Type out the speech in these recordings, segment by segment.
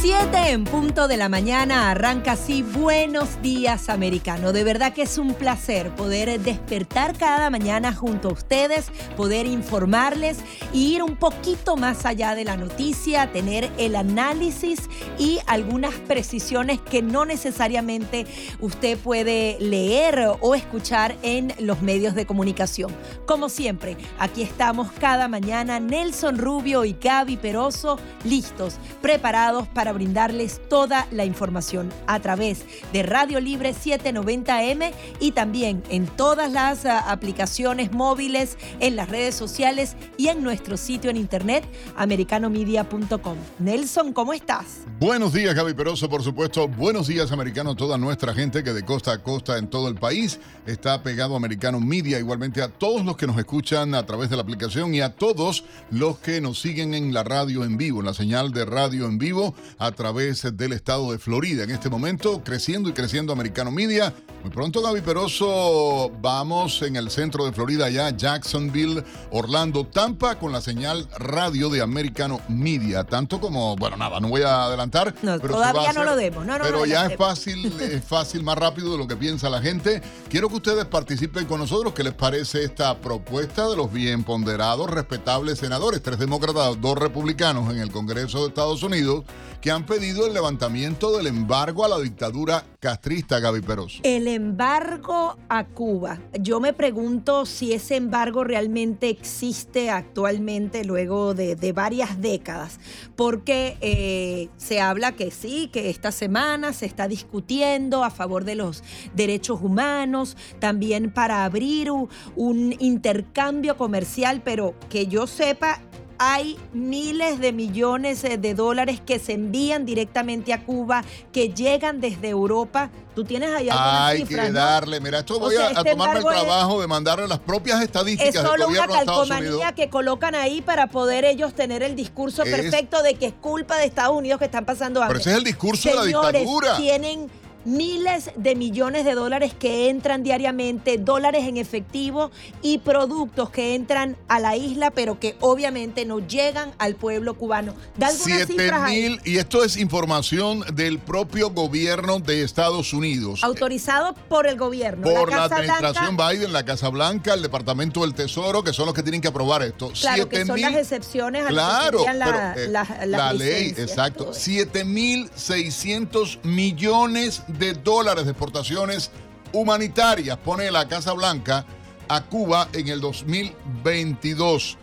7 en punto de la mañana arranca así Buenos días americano. De verdad que es un placer poder despertar cada mañana junto a ustedes, poder informarles y ir un poquito más allá de la noticia, tener el análisis y algunas precisiones que no necesariamente usted puede leer o escuchar en los medios de comunicación. Como siempre, aquí estamos cada mañana Nelson Rubio y Gaby Peroso listos, preparados para brindarles toda la información a través de Radio Libre 790M y también en todas las ah, aplicaciones móviles, en las redes sociales y en nuestro sitio en internet americanomedia.com. Nelson, ¿cómo estás? Buenos días, Gaby Peroso, por supuesto. Buenos días, americano, toda nuestra gente que de costa a costa en todo el país está pegado a Americano Media, igualmente a todos los que nos escuchan a través de la aplicación y a todos los que nos siguen en la radio en vivo, en la señal de radio en vivo a través del estado de Florida. En este momento, creciendo y creciendo Americano Media. Muy pronto, Gaby Peroso, vamos en el centro de Florida, ya Jacksonville, Orlando, Tampa, con la señal radio de Americano Media. Tanto como, bueno, nada, no voy a adelantar. pero todavía no lo demos, no, Pero ya es fácil, es fácil, más rápido de lo que piensa la gente. Quiero que ustedes participen con nosotros. ¿Qué les parece esta propuesta de los bien ponderados, respetables senadores? Tres demócratas, dos republicanos en el Congreso de Estados Unidos que han pedido el levantamiento del embargo a la dictadura castrista, Gaby Peroso. El embargo a Cuba. Yo me pregunto si ese embargo realmente existe actualmente luego de, varias décadas, porque eh, se habla que sí, que esta semana se está discutiendo a favor de los derechos humanos, también para abrir un intercambio comercial, pero que yo sepa, hay miles de millones eh, de dólares que se envían directamente a Cuba, que llegan desde Europa. Tú tienes allá Hay que darle, mira, esto voy a, este tomarme el trabajo de mandarle las propias estadísticas es solo una calcomanía que colocan ahí para poder ellos tener el discurso perfecto de que es culpa de Estados Unidos que están pasando hambre. Pero ese es el discurso de la dictadura. Tienen miles de millones de dólares que entran diariamente, dólares en efectivo y productos que entran a la isla, pero que obviamente no llegan al pueblo cubano. Da mil, y esto es información del propio gobierno de Estados Unidos. Autorizado por el gobierno. Por la, administración Biden, la Casa Blanca, el Departamento del Tesoro, que son los que tienen que aprobar esto. Claro, que son las excepciones a claro, la, eh, la, ley. Exacto. 7.600 millones de dólares de exportaciones humanitarias pone la Casa Blanca a Cuba en el 2022.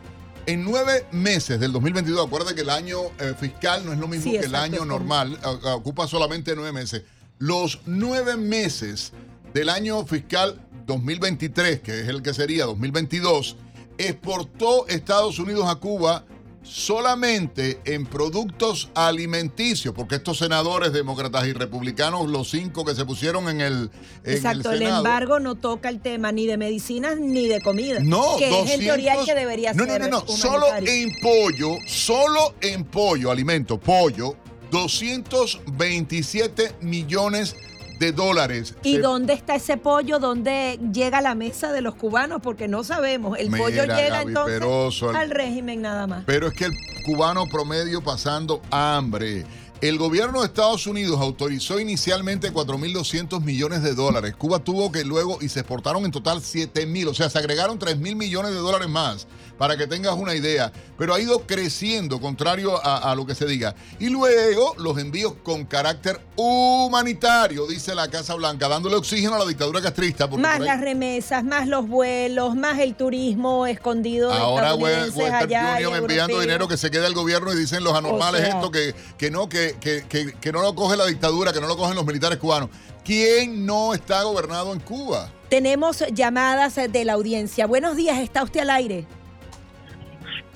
En nueve meses del 2022, acuérdate que el año eh, fiscal no es lo mismo que el año normal, ocupa solamente nueve meses. Los nueve meses del año fiscal 2023, que es el que sería 2022, exportó Estados Unidos a Cuba solamente en productos alimenticios, porque estos senadores demócratas y republicanos, los cinco que se pusieron en el. Exacto, el, embargo no toca el tema ni de medicinas ni de comida. No, que es en teoría el que debería no, ser. No, no, no, solo en pollo, solo en pollo, alimento, pollo, 227 millones de de dólares. ¿Y dónde está ese pollo? ¿Dónde llega a la mesa de los cubanos? Porque no sabemos. El pollo llega entonces al régimen nada más. Pero es que el cubano promedio pasando hambre. El gobierno de Estados Unidos autorizó inicialmente 4.200 millones de dólares. Cuba tuvo que luego, y se exportaron en total 7.000, o sea, se agregaron 3.000 millones de dólares más para que tengas una idea. Pero ha ido creciendo, contrario a, lo que se diga. Y luego los envíos con carácter humanitario, dice la Casa Blanca, dándole oxígeno a la dictadura castrista. Más las remesas, más los vuelos, más el turismo escondido. Ahora Western Union enviando dinero que se queda el gobierno y dicen los anormales esto, que, que no, que, que, que no lo coge la dictadura, que no lo cogen los militares cubanos. ¿Quién no está gobernado en Cuba? Tenemos llamadas de la audiencia. Buenos días, ¿está usted al aire?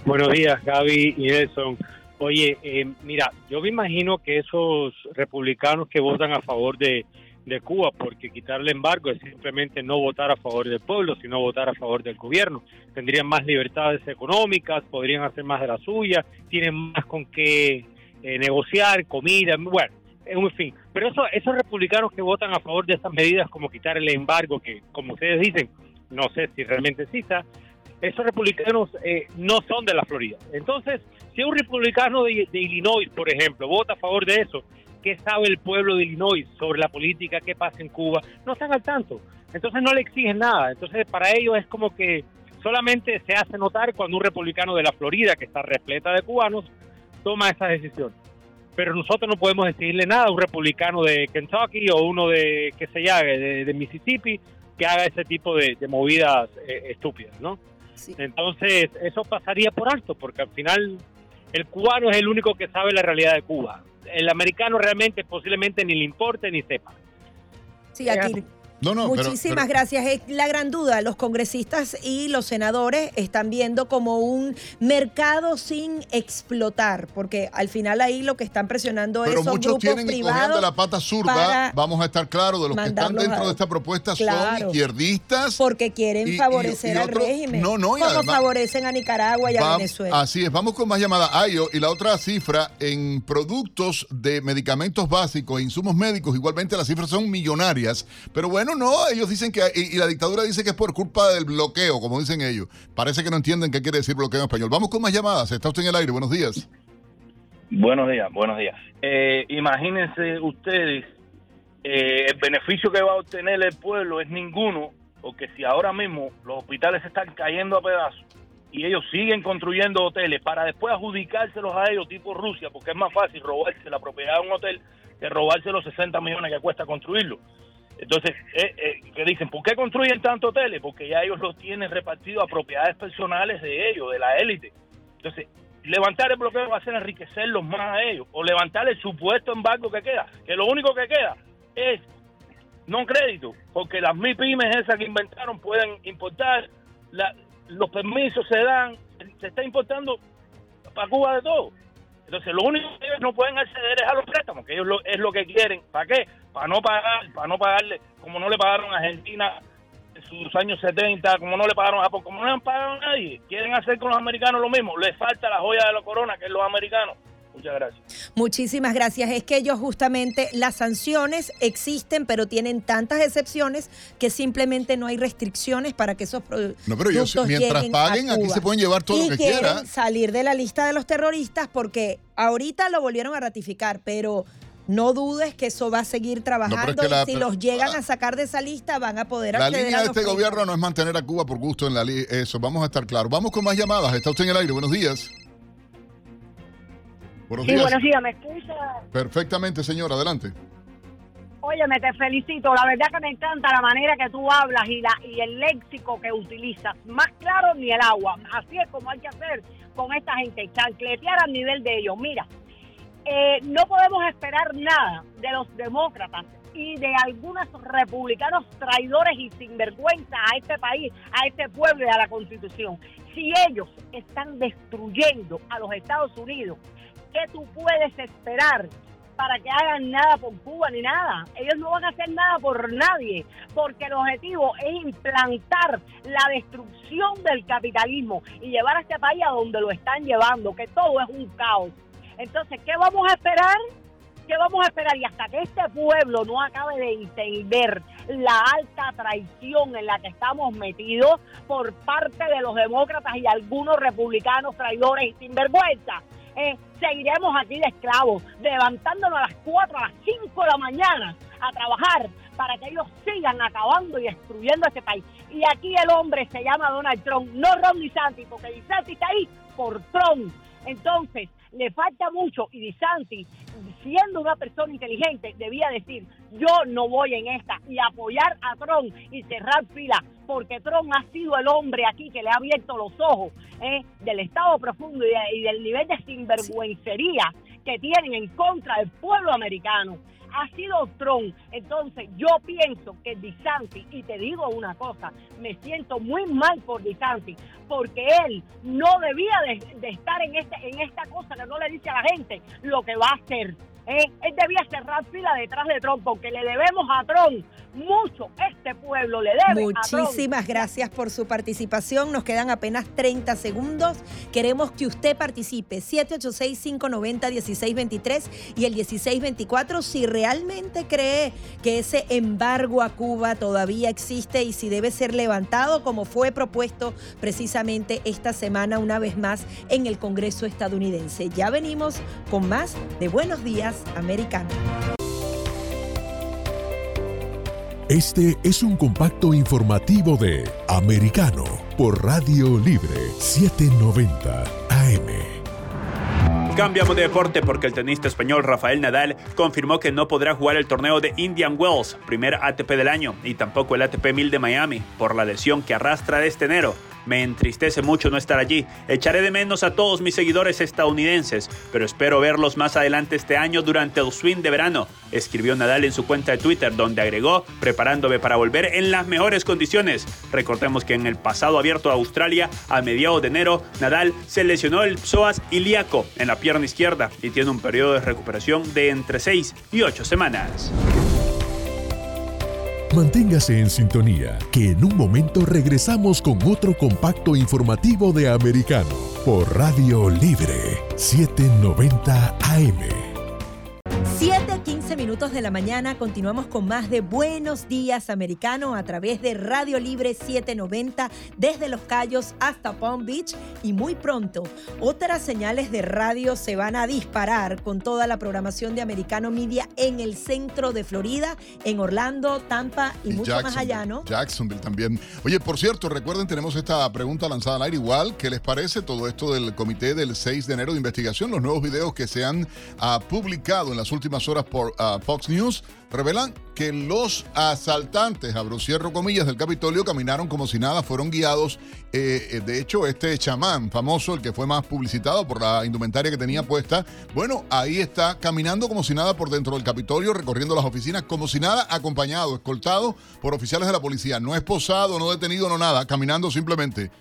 Buenos días, Gaby y Nelson. Oye, eh, mira, yo me imagino que esos republicanos que votan a favor de, Cuba, porque quitarle embargo es simplemente no votar a favor del pueblo, sino votar a favor del gobierno. Tendrían más libertades económicas, podrían hacer más de la suya, tienen más con qué eh, negociar, comida, bueno, en fin. Pero eso, esos republicanos que votan a favor de esas medidas, como quitar el embargo, que como ustedes dicen, no sé si realmente exista, esos republicanos eh, no son de la Florida. Entonces, Si un republicano de, Illinois, por ejemplo, vota a favor de eso, ¿qué sabe el pueblo de Illinois sobre la política que pasa en Cuba? No están al tanto. Entonces no le exigen nada. Entonces para ellos es como que solamente se hace notar cuando un republicano de la Florida, que está repleta de cubanos, toma esa decisión. Pero nosotros no podemos decirle nada a un republicano de Kentucky o uno de, que se llame, de, Mississippi, que haga ese tipo de, movidas eh, estúpidas, ¿no? Entonces, eso pasaría por alto, porque al final el cubano es el único que sabe la realidad de Cuba. El americano realmente posiblemente ni le importe ni sepa. Sí, aquí, Muchísimas gracias. Es la gran duda. Los congresistas y los senadores están viendo como un mercado sin explotar, porque al final ahí lo que están presionando es son muchos tienen tienen de la pata zurda. Vamos a estar claros de los que están dentro de esta propuesta son izquierdistas. Porque quieren favorecer al régimen. No, no, como favorecen a Nicaragua y a Venezuela. Así es. Vamos con más llamadas. Ayo, y la otra cifra en productos de medicamentos básicos e insumos médicos, igualmente las cifras son millonarias. Pero bueno, no, ellos dicen que, y, la dictadura dice que es por culpa del bloqueo, como dicen ellos. Parece que no entienden qué quiere decir bloqueo en español. Vamos con más llamadas. Está usted en el aire. Buenos días. Buenos días, buenos días. Eh, imagínense ustedes, eh, el beneficio que va a obtener el pueblo es ninguno, porque si ahora mismo los hospitales están cayendo a pedazos y ellos siguen construyendo hoteles para después adjudicárselos a ellos tipo Rusia, porque es más fácil robarse la propiedad de un hotel que robarse los 60 millones que cuesta construirlo. Entonces, eh, eh, que dicen, ¿por qué construyen tanto hoteles? Porque ya ellos los tienen repartidos a propiedades personales de ellos, de la élite. Entonces, levantar el bloqueo va a ser enriquecerlos más a ellos, o levantar el supuesto embargo que queda, que lo único que queda es no crédito, porque las MIPIMES esas que inventaron pueden importar, los permisos se dan, se está importando para Cuba de todo. Entonces, lo único que ellos no pueden acceder es a los préstamos, que ellos lo, es lo que quieren. ¿Para qué? Para no pagar, para no pagarle, como no le pagaron a Argentina en sus años 70, como no le pagaron a Japón, como no le han pagado a nadie. Quieren hacer con los americanos lo mismo. Les falta la joya de la corona, que es los americanos. Muchas gracias. Muchísimas gracias. Es que ellos justamente las sanciones existen, pero tienen tantas excepciones que simplemente no hay restricciones para que esos productos. No, pero ellos mientras paguen, aquí se pueden llevar todo lo que quieran. Salir de la lista de los terroristas porque ahorita lo volvieron a ratificar, pero no dudes que eso va a seguir trabajando y si los llegan a sacar de esa lista van a poder La línea de este gobierno no es mantener a Cuba por gusto en la eso, vamos a estar claros. Vamos con más llamadas. Está usted en el aire. Buenos días. Buenos sí, buenos días, ¿me escucha? Perfectamente, señor, adelante. Óyeme, te felicito. La verdad que me encanta la manera que tú hablas y, la, y el léxico que utilizas. Más claro ni el agua. Así es como hay que hacer con esta gente, chancletear al nivel de ellos. Mira, eh, no podemos esperar nada de los demócratas y de algunos republicanos traidores y sinvergüenza a este país, a este pueblo y a la constitución. Si ellos están destruyendo a los Estados Unidos, ¿qué tú puedes esperar para que hagan nada por Cuba ni nada? Ellos no van a hacer nada por nadie, porque el objetivo es implantar la destrucción del capitalismo y llevar a este país a donde lo están llevando, que todo es un caos. Entonces, ¿qué vamos a esperar? ¿Qué vamos a esperar? Y hasta que este pueblo no acabe de entender la alta traición en la que estamos metidos por parte de los demócratas y algunos republicanos traidores y sinvergüenza, eh, seguiremos aquí de esclavos, levantándonos a las 4, a las 5 de la mañana a trabajar para que ellos sigan acabando y destruyendo este país. Y aquí el hombre se llama Donald Trump, no Ron DeSantis, porque DeSantis está ahí por Trump. Entonces, le falta mucho y DeSantis, siendo una persona inteligente, debía decir, yo no voy en esta y apoyar a Trump y cerrar fila, porque Trump ha sido el hombre aquí que le ha abierto los ojos eh, del Estado profundo y, del nivel de sinvergüencería que tienen en contra del pueblo americano ha sido Trump. Entonces, yo pienso que DeSantis, y te digo una cosa, me siento muy mal por DeSantis, porque él no debía de, estar en, este, en esta cosa que no le dice a la gente lo que va a hacer. ¿Eh? Él debía cerrar fila detrás de Trump porque le debemos a Trump mucho. Este pueblo le debe Muchísimas gracias por su participación. Nos quedan apenas 30 segundos. Queremos que usted participe. 786-590-1623 y el 1624 si realmente cree que ese embargo a Cuba todavía existe y si debe ser levantado como fue propuesto precisamente esta semana una vez más en el Congreso estadounidense. Ya venimos con más de Buenos Días Americano. Este es un compacto informativo de Americano por Radio Libre 790 AM. Cambiamos de deporte porque el tenista español Rafael Nadal confirmó que no podrá jugar el torneo de Indian Wells, primer ATP del año, y tampoco el ATP 1000 de Miami, por la lesión que arrastra este enero. Me entristece mucho no estar allí. Echaré de menos a todos mis seguidores estadounidenses, pero espero verlos más adelante este año durante el swing de verano, escribió Nadal en su cuenta de Twitter, donde agregó, preparándome para volver en las mejores condiciones. Recordemos que en el pasado abierto a Australia, a mediados de enero, Nadal se lesionó el psoas ilíaco en la pierna izquierda y tiene un periodo de recuperación de entre 6 y 8 semanas. Manténgase en sintonía, que en un momento regresamos con otro compacto informativo de Americano por Radio Libre 790 AM. 7, 15 minutos de la mañana, continuamos con más de Buenos Días Americano a través de Radio Libre 790 desde Los Cayos hasta Palm Beach y muy pronto otras señales de radio se van a disparar con toda la programación de Americano Media en el centro de Florida, en Orlando, Tampa y, mucho más allá, ¿no? Jacksonville también. Oye, por cierto, recuerden, tenemos esta pregunta lanzada al aire igual. ¿Qué les parece todo esto del comité del 6 de enero de investigación? Los nuevos videos que se han uh, publicado en las últimas horas por uh, Fox News revelan que los asaltantes, abro cierro comillas, del Capitolio caminaron como si nada, fueron guiados. Eh, eh, de hecho, este chamán famoso, el que fue más publicitado por la indumentaria que tenía puesta, bueno, ahí está caminando como si nada por dentro del Capitolio, recorriendo las oficinas como si nada, acompañado, escoltado por oficiales de la policía. No esposado, no detenido, no nada, caminando simplemente.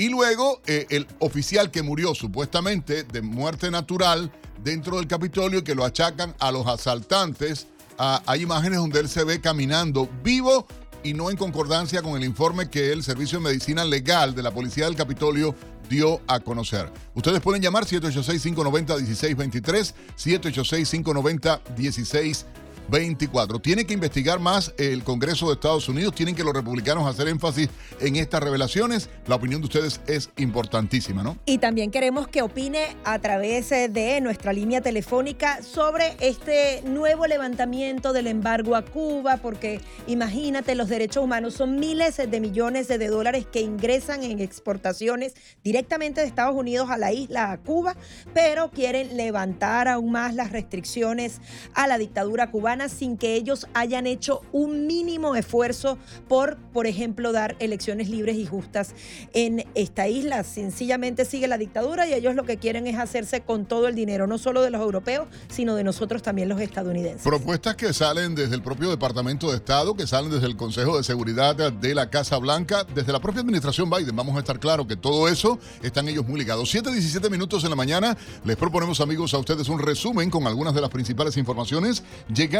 Y luego eh, el oficial que murió supuestamente de muerte natural dentro del Capitolio que lo achacan a los asaltantes. Ah, hay imágenes donde él se ve caminando vivo y no en concordancia con el informe que el Servicio de Medicina Legal de la Policía del Capitolio dio a conocer. Ustedes pueden llamar 786-590-1623, 786-590-1623. 24. Tiene que investigar más el Congreso de Estados Unidos, tienen que los republicanos hacer énfasis en estas revelaciones. La opinión de ustedes es importantísima, ¿no? Y también queremos que opine a través eh, de nuestra línea telefónica sobre este nuevo levantamiento del embargo a Cuba, porque imagínate, los derechos humanos son miles de millones de dólares que ingresan en exportaciones directamente de Estados Unidos a la isla, a Cuba, pero quieren levantar aún más las restricciones a la dictadura cubana sin que ellos hayan hecho un mínimo esfuerzo por, por ejemplo, dar elecciones libres y justas en esta isla. Sencillamente sigue la dictadura y ellos lo que quieren es hacerse con todo el dinero, no solo de los europeos, sino de nosotros también los estadounidenses. Propuestas que salen desde el propio Departamento de Estado, que salen desde el Consejo de Seguridad de la Casa Blanca, desde la propia administración Biden. Vamos a estar claros que todo eso están ellos muy ligados. 7, 17 minutos en la mañana. Les proponemos, amigos, a ustedes un resumen con algunas de las principales informaciones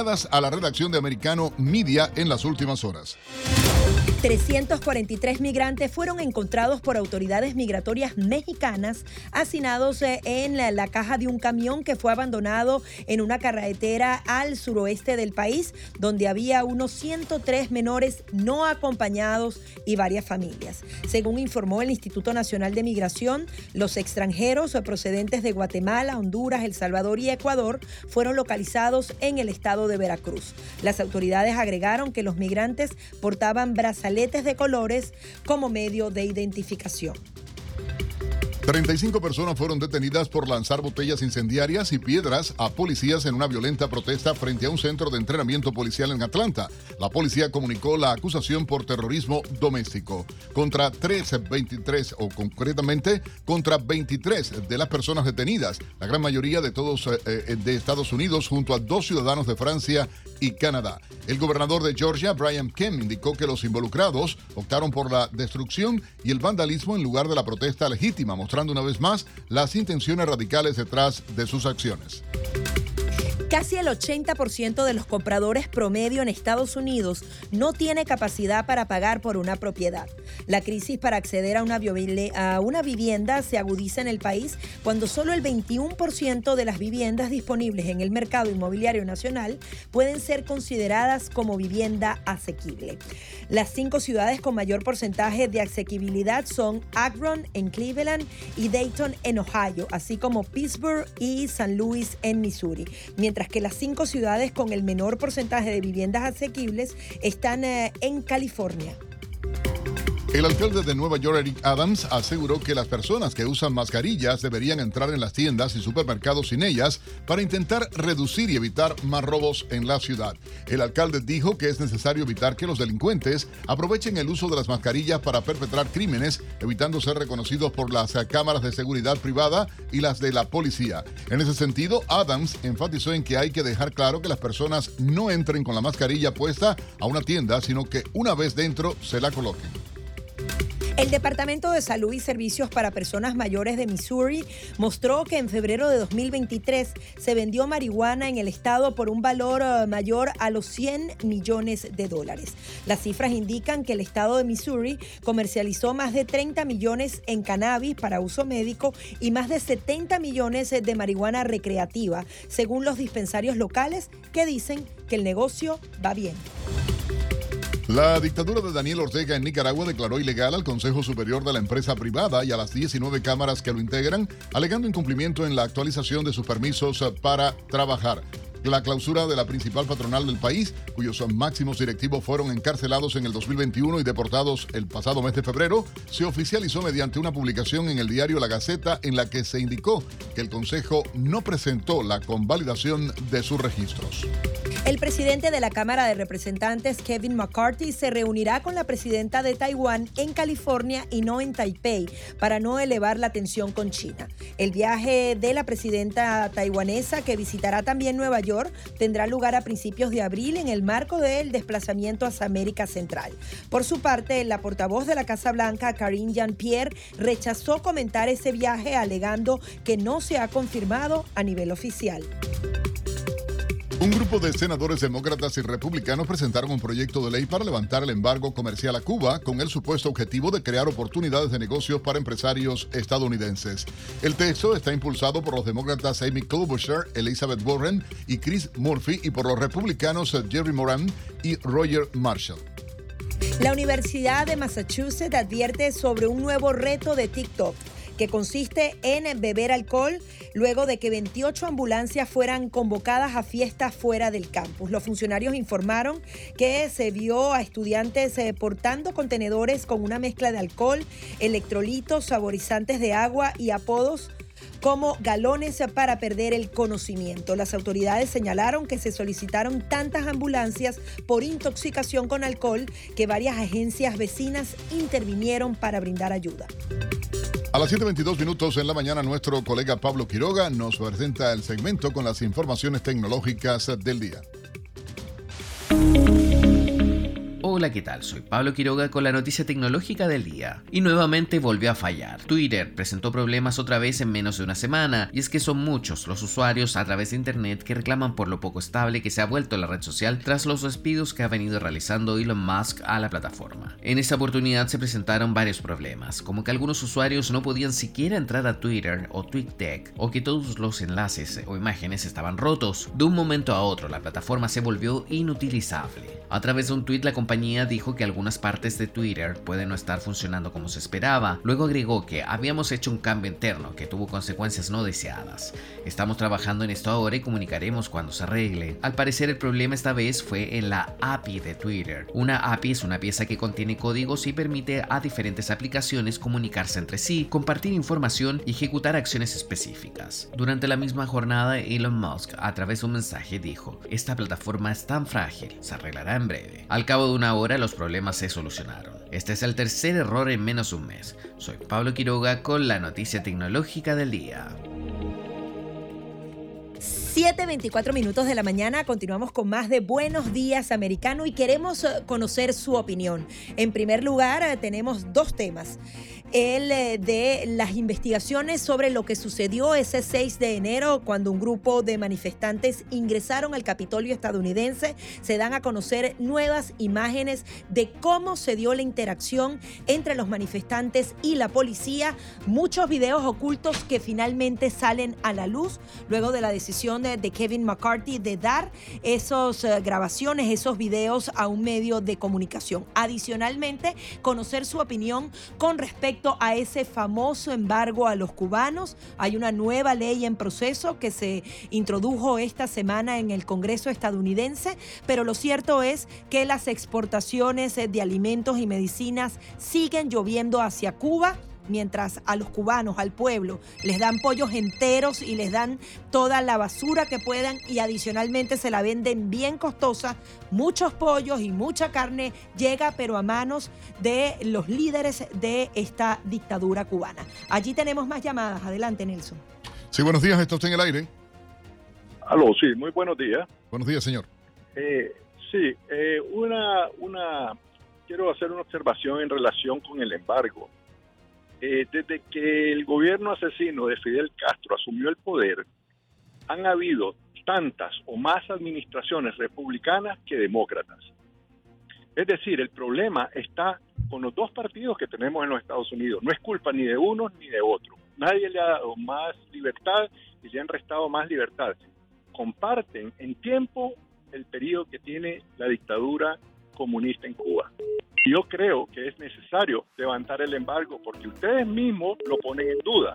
a la redacción de Americano Media en las últimas horas. 343 migrantes fueron encontrados por autoridades migratorias mexicanas hacinados eh, en la, caja de un camión que fue abandonado en una carretera al suroeste del país, donde había unos 103 menores no acompañados y varias familias. Según informó el Instituto Nacional de Migración, los extranjeros procedentes de Guatemala, Honduras, El Salvador y Ecuador fueron localizados en el estado de Veracruz. Las autoridades agregaron que los migrantes portaban brazaletes de colores como medio de identificación. 35 personas fueron detenidas por lanzar botellas incendiarias y piedras a policías en una violenta protesta frente a un centro de entrenamiento policial en Atlanta. La policía comunicó la acusación por terrorismo doméstico contra 13, 23 o concretamente contra 23 de las personas detenidas, la gran mayoría de todos eh, eh, de Estados Unidos junto a dos ciudadanos de Francia y Canadá. El gobernador de Georgia, Brian Kemp, indicó que los involucrados optaron por la destrucción y el vandalismo en lugar de la protesta legítima, mostrando una vez más las intenciones radicales detrás de sus acciones. Casi el 80% de los compradores promedio en Estados Unidos no tiene capacidad para pagar por una propiedad. La crisis para acceder a una, a vivienda se agudiza en el país cuando solo el 21% de las viviendas disponibles en el mercado inmobiliario nacional pueden ser consideradas como vivienda asequible. Las cinco ciudades con mayor porcentaje de asequibilidad son Akron en Cleveland y Dayton en Ohio, así como Pittsburgh y San Luis en Missouri. Mientras que las cinco ciudades con el menor porcentaje de viviendas asequibles están eh, en California. El alcalde de Nueva York, Eric Adams, aseguró que las personas que usan mascarillas deberían entrar en las tiendas y supermercados sin ellas para intentar reducir y evitar más robos en la ciudad. El alcalde dijo que es necesario evitar que los delincuentes aprovechen el uso de las mascarillas para perpetrar crímenes, evitando ser reconocidos por las cámaras de seguridad privada y las de la policía. En ese sentido, Adams enfatizó en que hay que dejar claro que las personas no entren con la mascarilla puesta a una tienda, sino que una vez dentro se la coloquen. El Departamento de Salud y Servicios para Personas Mayores de Missouri mostró que en febrero de 2023 se vendió marihuana en el estado por un valor eh, mayor a los 100 millones de dólares. Las cifras indican que el estado de Missouri comercializó más de 30 millones en cannabis para uso médico y más de 70 millones de marihuana recreativa, según los dispensarios locales que dicen que el negocio va bien. La dictadura de Daniel Ortega en Nicaragua declaró ilegal al Consejo Superior de la empresa privada y a las 19 cámaras que lo integran, alegando incumplimiento en la actualización de sus permisos para trabajar. La clausura de la principal patronal del país, cuyos máximos directivos fueron encarcelados en el 2021 y deportados el pasado mes de febrero, se oficializó mediante una publicación en el diario La Gaceta en la que se indicó que el Consejo no presentó la convalidación de sus registros. El presidente de la Cámara de Representantes, Kevin McCarthy, se reunirá con la presidenta de Taiwán en California y no en Taipei para no elevar la tensión con China. El viaje de la presidenta taiwanesa, que visitará también Nueva York, tendrá lugar a principios de abril en el marco del desplazamiento hacia América Central. Por su parte, la portavoz de la Casa Blanca, Karine Jean-Pierre, rechazó comentar ese viaje alegando que no se ha confirmado a nivel oficial. Un grupo de senadores demócratas y republicanos presentaron un proyecto de ley para levantar el embargo comercial a Cuba con el supuesto objetivo de crear oportunidades de negocios para empresarios estadounidenses. El texto está impulsado por los demócratas Amy Klobuchar, Elizabeth Warren y Chris Murphy y por los republicanos Jerry Moran y Roger Marshall. La Universidad de Massachusetts advierte sobre un nuevo reto de TikTok que consiste en beber alcohol luego de que 28 ambulancias fueran convocadas a fiestas fuera del campus. Los funcionarios informaron que se vio a estudiantes eh, portando contenedores con una mezcla de alcohol, electrolitos, saborizantes de agua y apodos como galones para perder el conocimiento. Las autoridades señalaron que se solicitaron tantas ambulancias por intoxicación con alcohol que varias agencias vecinas intervinieron para brindar ayuda. A las 7.22 minutos en la mañana, nuestro colega Pablo Quiroga nos presenta el segmento con las informaciones tecnológicas del día. Hola, ¿qué tal? Soy Pablo Quiroga con la noticia tecnológica del día. Y nuevamente volvió a fallar. Twitter presentó problemas otra vez en menos de una semana, y es que son muchos los usuarios a través de Internet que reclaman por lo poco estable que se ha vuelto la red social tras los despidos que ha venido realizando Elon Musk a la plataforma. En esta oportunidad se presentaron varios problemas, como que algunos usuarios no podían siquiera entrar a Twitter o TweetDeck, o que todos los enlaces o imágenes estaban rotos. De un momento a otro, la plataforma se volvió inutilizable. A través de un tweet, la compañía dijo que algunas partes de Twitter pueden no estar funcionando como se esperaba. Luego agregó que habíamos hecho un cambio interno que tuvo consecuencias no deseadas. Estamos trabajando en esto ahora y comunicaremos cuando se arregle. Al parecer el problema esta vez fue en la API de Twitter. Una API es una pieza que contiene códigos y permite a diferentes aplicaciones comunicarse entre sí, compartir información y ejecutar acciones específicas. Durante la misma jornada, Elon Musk a través de un mensaje dijo, esta plataforma es tan frágil, se arreglará en breve. Al cabo de una hora los problemas se solucionaron. Este es el tercer error en menos de un mes. Soy Pablo Quiroga con la noticia tecnológica del día. 7.24 minutos de la mañana, continuamos con más de Buenos Días Americano y queremos eh, conocer su opinión. En primer lugar, eh, tenemos dos temas. El eh, de las investigaciones sobre lo que sucedió ese 6 de enero cuando un grupo de manifestantes ingresaron al Capitolio estadounidense. Se dan a conocer nuevas imágenes de cómo se dio la interacción entre los manifestantes y la policía. Muchos videos ocultos que finalmente salen a la luz luego de la decisión de, Kevin McCarthy de dar esas eh, grabaciones, esos videos a un medio de comunicación. Adicionalmente, conocer su opinión con respecto a ese famoso embargo a los cubanos. Hay una nueva ley en proceso que se introdujo esta semana en el Congreso estadounidense, pero lo cierto es que las exportaciones de alimentos y medicinas siguen lloviendo hacia Cuba mientras a los cubanos, al pueblo, les dan pollos enteros y les dan toda la basura que puedan y adicionalmente se la venden bien costosa, muchos pollos y mucha carne llega pero a manos de los líderes de esta dictadura cubana. Allí tenemos más llamadas. Adelante, Nelson. Sí, buenos días, esto está en el aire. Aló, sí, muy buenos días. Buenos días, señor. Eh, sí, eh, una, una, quiero hacer una observación en relación con el embargo. Eh, desde que el gobierno asesino de Fidel Castro asumió el poder, han habido tantas o más administraciones republicanas que demócratas. Es decir, el problema está con los dos partidos que tenemos en los Estados Unidos. No es culpa ni de uno ni de otro. Nadie le ha dado más libertad y le han restado más libertad. Comparten en tiempo el periodo que tiene la dictadura comunista en Cuba. Yo creo que es necesario levantar el embargo porque ustedes mismos lo ponen en duda.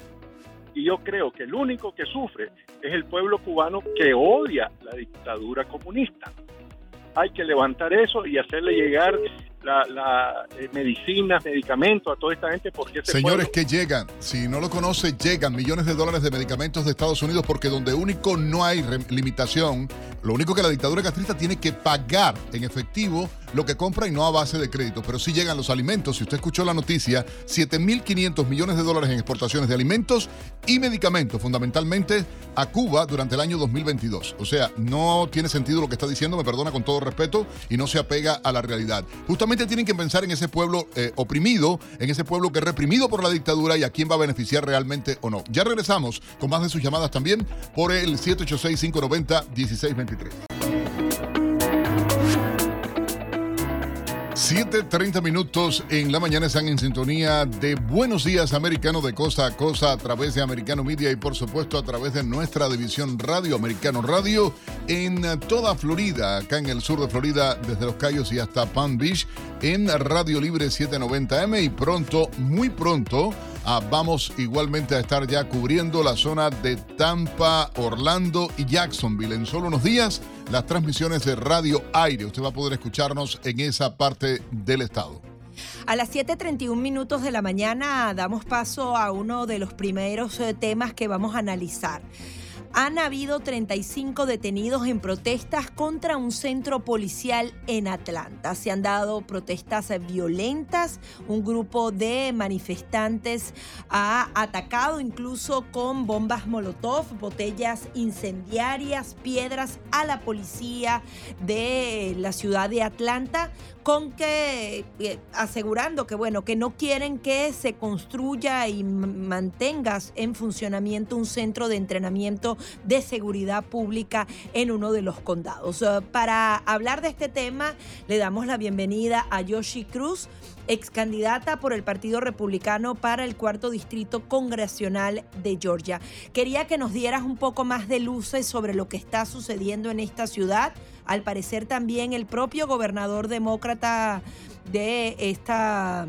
Y yo creo que el único que sufre es el pueblo cubano que odia la dictadura comunista. Hay que levantar eso y hacerle llegar la, la eh, medicinas, medicamentos a toda esta gente porque Señores que llegan, si no lo conoce, llegan millones de dólares de medicamentos de Estados Unidos porque donde único no hay limitación, lo único que la dictadura castrista tiene que pagar en efectivo lo que compra y no a base de crédito. Pero sí llegan los alimentos. Si usted escuchó la noticia, 7.500 millones de dólares en exportaciones de alimentos y medicamentos, fundamentalmente a Cuba durante el año 2022. O sea, no tiene sentido lo que está diciendo, me perdona con todo respeto, y no se apega a la realidad. Justamente tienen que pensar en ese pueblo eh, oprimido, en ese pueblo que es reprimido por la dictadura y a quién va a beneficiar realmente o no. Ya regresamos con más de sus llamadas también por el 786-590-1623. 7.30 minutos en la mañana están en sintonía de Buenos Días Americano de costa a costa a través de Americano Media y por supuesto a través de nuestra división Radio Americano Radio en toda Florida, acá en el sur de Florida, desde Los Cayos y hasta Palm Beach, en Radio Libre 790M y pronto, muy pronto, ah, vamos igualmente a estar ya cubriendo la zona de Tampa, Orlando y Jacksonville en solo unos días las transmisiones de Radio Aire. Usted va a poder escucharnos en esa parte del estado. A las 7.31 minutos de la mañana damos paso a uno de los primeros eh, temas que vamos a analizar. Han habido 35 detenidos en protestas contra un centro policial en Atlanta. Se han dado protestas violentas. Un grupo de manifestantes ha atacado incluso con bombas Molotov, botellas incendiarias, piedras a la policía de la ciudad de Atlanta con que eh, asegurando que bueno, que no quieren que se construya y mantengas en funcionamiento un centro de entrenamiento de seguridad pública en uno de los condados. Eh, para hablar de este tema, le damos la bienvenida a Yoshi Cruz ex candidata por el Partido Republicano para el cuarto distrito congresional de Georgia. Quería que nos dieras un poco más de luces sobre lo que está sucediendo en esta ciudad. Al parecer también el propio gobernador demócrata de esta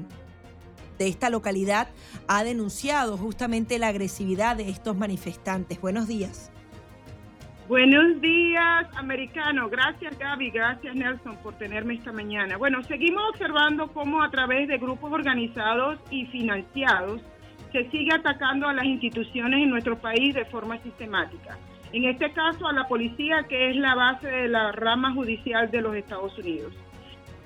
de esta localidad ha denunciado justamente la agresividad de estos manifestantes. Buenos días. Buenos días, americano. Gracias, Gaby. Gracias, Nelson, por tenerme esta mañana. Bueno, seguimos observando cómo a través de grupos organizados y financiados se sigue atacando a las instituciones en nuestro país de forma sistemática. En este caso, a la policía, que es la base de la rama judicial de los Estados Unidos.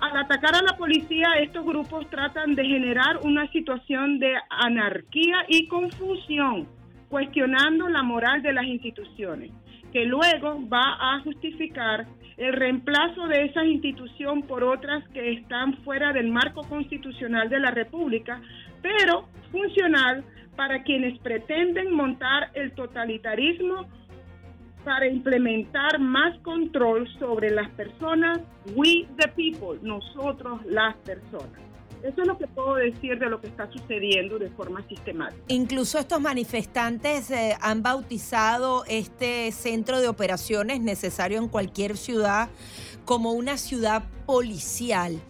Al atacar a la policía, estos grupos tratan de generar una situación de anarquía y confusión, cuestionando la moral de las instituciones que luego va a justificar el reemplazo de esa institución por otras que están fuera del marco constitucional de la República pero funcional para quienes pretenden montar el totalitarismo para implementar más control sobre las personas, we the people, nosotros las personas. Eso es lo que puedo decir de lo que está sucediendo de forma sistemática. Incluso estos manifestantes eh, han bautizado este centro de operaciones necesario en cualquier ciudad como una ciudad policial.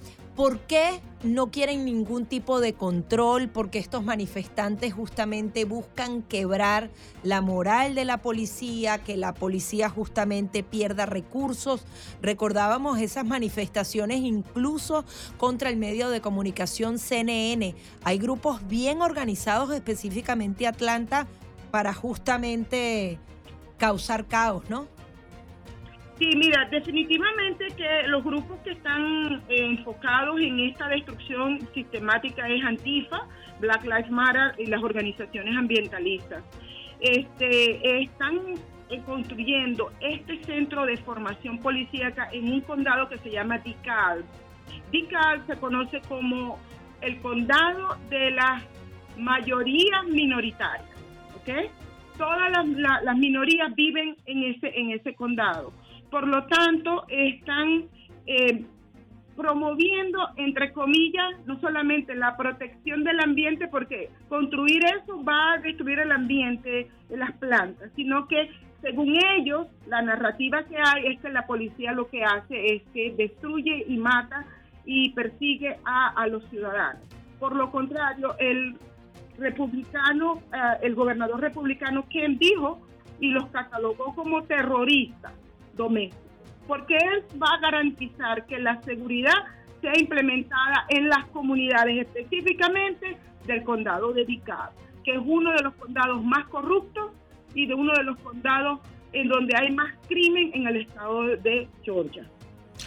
¿Por qué no quieren ningún tipo de control? Porque estos manifestantes justamente buscan quebrar la moral de la policía, que la policía justamente pierda recursos. Recordábamos esas manifestaciones incluso contra el medio de comunicación CNN. Hay grupos bien organizados específicamente Atlanta para justamente causar caos, ¿no? Sí, mira, definitivamente que los grupos que están eh, enfocados en esta destrucción sistemática es Antifa, Black Lives Matter y las organizaciones ambientalistas. Este, están eh, construyendo este centro de formación policíaca en un condado que se llama DeKalb. DeKalb se conoce como el condado de las mayorías minoritarias, ¿ok? Todas las, las minorías viven en ese, en ese condado. Por lo tanto, están eh, promoviendo, entre comillas, no solamente la protección del ambiente, porque construir eso va a destruir el ambiente, las plantas, sino que según ellos, la narrativa que hay es que la policía lo que hace es que destruye y mata y persigue a, los ciudadanos. Por lo contrario, el republicano, eh, el gobernador republicano, quien dijo y los catalogó como terroristas, doméstico, porque él va a garantizar que la seguridad sea implementada en las comunidades, específicamente del condado de DeKalb, que es uno de los condados más corruptos y de uno de los condados en donde hay más crimen en el estado de Georgia.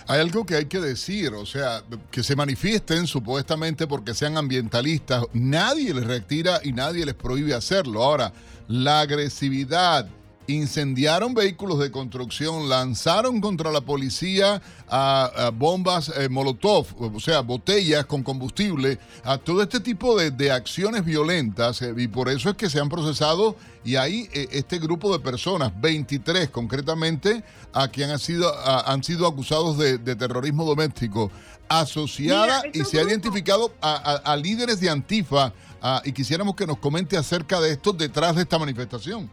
Hay algo que hay que decir, o sea, que se manifiesten supuestamente porque sean ambientalistas, nadie les retira y nadie les prohíbe hacerlo. Ahora, la agresividad, incendiaron vehículos de construcción, lanzaron contra la policía a, bombas eh, Molotov, o sea, botellas con combustible, a todo este tipo de, acciones violentas, eh, y por eso es que se han procesado, y ahí eh, este grupo de personas, 23 concretamente, a quien han sido, han sido acusados de, terrorismo doméstico, asociada y se ha identificado a, líderes de Antifa, y quisiéramos que nos comente acerca de esto detrás de esta manifestación.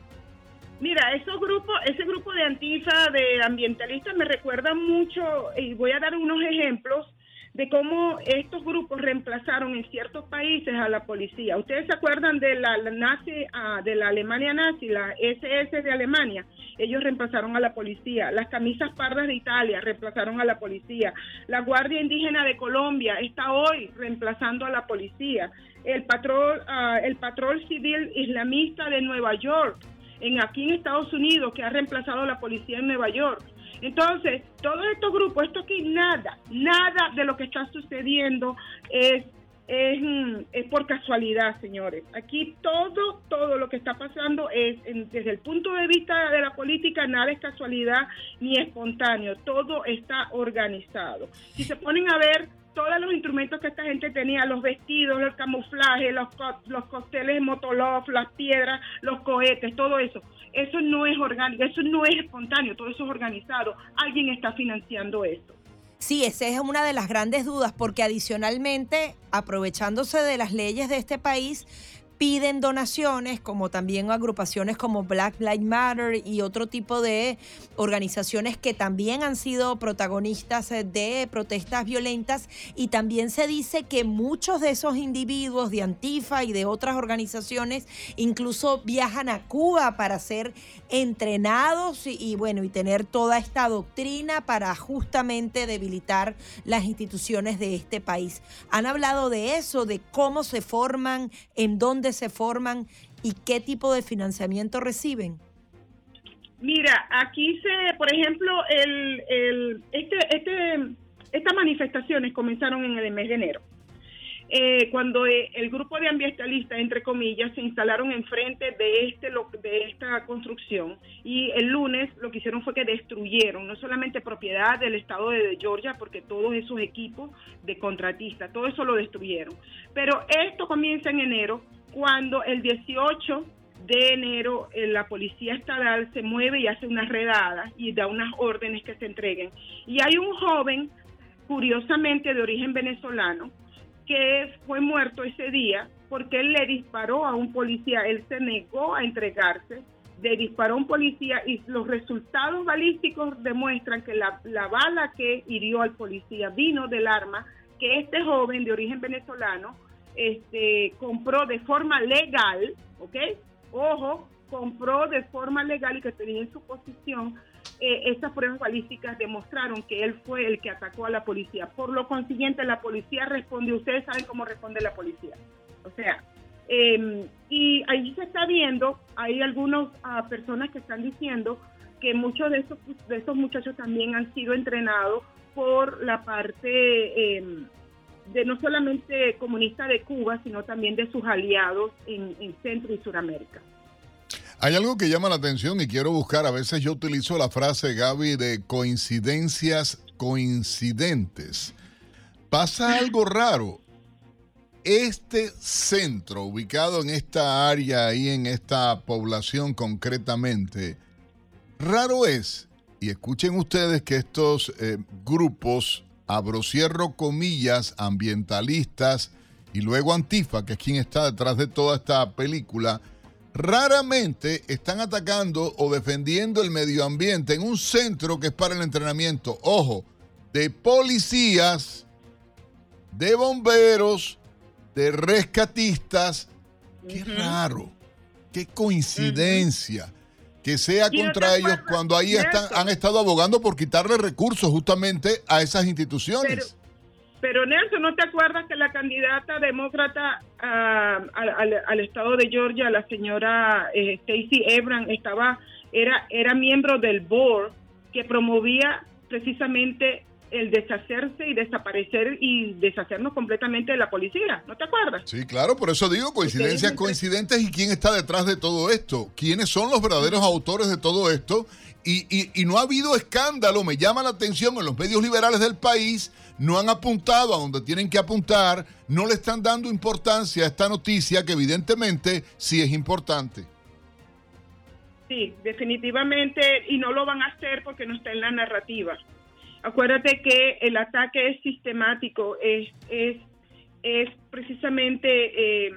Mira, esos grupos, ese grupo de antifa, de ambientalistas, me recuerda mucho, y voy a dar unos ejemplos de cómo estos grupos reemplazaron en ciertos países a la policía. Ustedes se acuerdan de la, nazi, ah, de la Alemania nazi, la SS de Alemania. Ellos reemplazaron a la policía. Las camisas pardas de Italia reemplazaron a la policía. La Guardia Indígena de Colombia está hoy reemplazando a la policía. El patrón, ah, el patrón civil islamista de Nueva York en aquí en Estados Unidos que ha reemplazado la policía en Nueva York. Entonces, todos estos grupos, esto aquí nada, nada de lo que está sucediendo es, es, mm, es por casualidad, señores. Aquí todo, todo lo que está pasando es, desde el punto de vista de la política, nada es casualidad ni espontáneo, todo está organizado. Si se ponen a ver todos los instrumentos que esta gente tenía, los vestidos, el camuflaje, los, los cócteles Motolov, las piedras, los cohetes, todo eso. Eso no es orgánico, eso no es espontáneo, todo eso es organizado. Alguien está financiando esto. Sí, esa es una de las grandes dudas, porque adicionalmente, aprovechándose de las leyes de este país, piden donaciones, como también agrupaciones como Black Lives Matter y otro tipo de organizaciones que también han sido protagonistas eh, de protestas violentas. Y también se dice que muchos de esos individuos de Antifa y de otras organizaciones incluso viajan a Cuba para ser entrenados y, bueno, y tener toda esta doctrina para justamente debilitar las instituciones de este país. Han hablado de eso, de cómo se forman, en dónde se forman y qué tipo de financiamiento reciben? Mira, aquí se, por ejemplo, el, el, este, este, estas manifestaciones comenzaron en el mes de enero. eh, cuando eh, el grupo de ambientalistas, entre comillas, se instalaron enfrente de, este, de esta construcción y el lunes lo que hicieron fue que destruyeron no solamente propiedad del estado de Georgia, porque todos esos equipos de contratistas, todo eso lo destruyeron. Pero esto comienza en enero, cuando el 18 de enero eh, la policía estatal se mueve y hace unas redadas y da unas órdenes que se entreguen. Y hay un joven, curiosamente de origen venezolano, que fue muerto ese día porque él le disparó a un policía, él se negó a entregarse, le disparó a un policía y los resultados balísticos demuestran que la, bala que hirió al policía vino del arma que este joven de origen venezolano este, compró de forma legal, ¿ok? Ojo, compró de forma legal y que tenía en su posición eh, estas pruebas balísticas demostraron que él fue el que atacó a la policía. Por lo consiguiente, la policía respondió. Ustedes saben cómo responde la policía. O sea, em, y ahí se está viendo, hay algunas ah, personas que están diciendo que muchos de estos, de estos muchachos también han sido entrenados por la parte em, de no solamente comunista de Cuba, sino también de sus aliados en, en Centro y Suramérica. Hay algo que llama la atención y quiero buscar, a veces yo utilizo la frase, Gaby, de coincidencias coincidentes. Pasa algo raro. Este centro, ubicado en esta área, ahí en esta población concretamente, raro es, y escuchen ustedes que estos eh, grupos, abro cierro comillas, ambientalistas y luego Antifa, que es quien está detrás de toda esta película, raramente están atacando o defendiendo el medio ambiente en un centro que es para el entrenamiento, ojo, de policías, de bomberos, de rescatistas. Qué raro, qué coincidencia. Que sea contra ellos cuando ahí están, han estado abogando por quitarle recursos justamente a esas instituciones. Pero Nelson, ¿no te acuerdas que la candidata demócrata ah, al, estado de Georgia, la señora eh, Stacey Ebran, estaba era era miembro del board que promovía precisamente el deshacerse y desaparecer y deshacernos completamente de la policía, ¿no te acuerdas? Sí, claro, por eso digo coincidencias coincidentes y quién está detrás de todo esto, quiénes son los verdaderos autores de todo esto y, y, y no ha habido escándalo, me llama la atención en los medios liberales del país no han apuntado a donde tienen que apuntar, no le están dando importancia a esta noticia que evidentemente sí es importante. Sí, definitivamente, y no lo van a hacer porque no está en la narrativa. Acuérdate que el ataque es sistemático, es, es, es precisamente eh,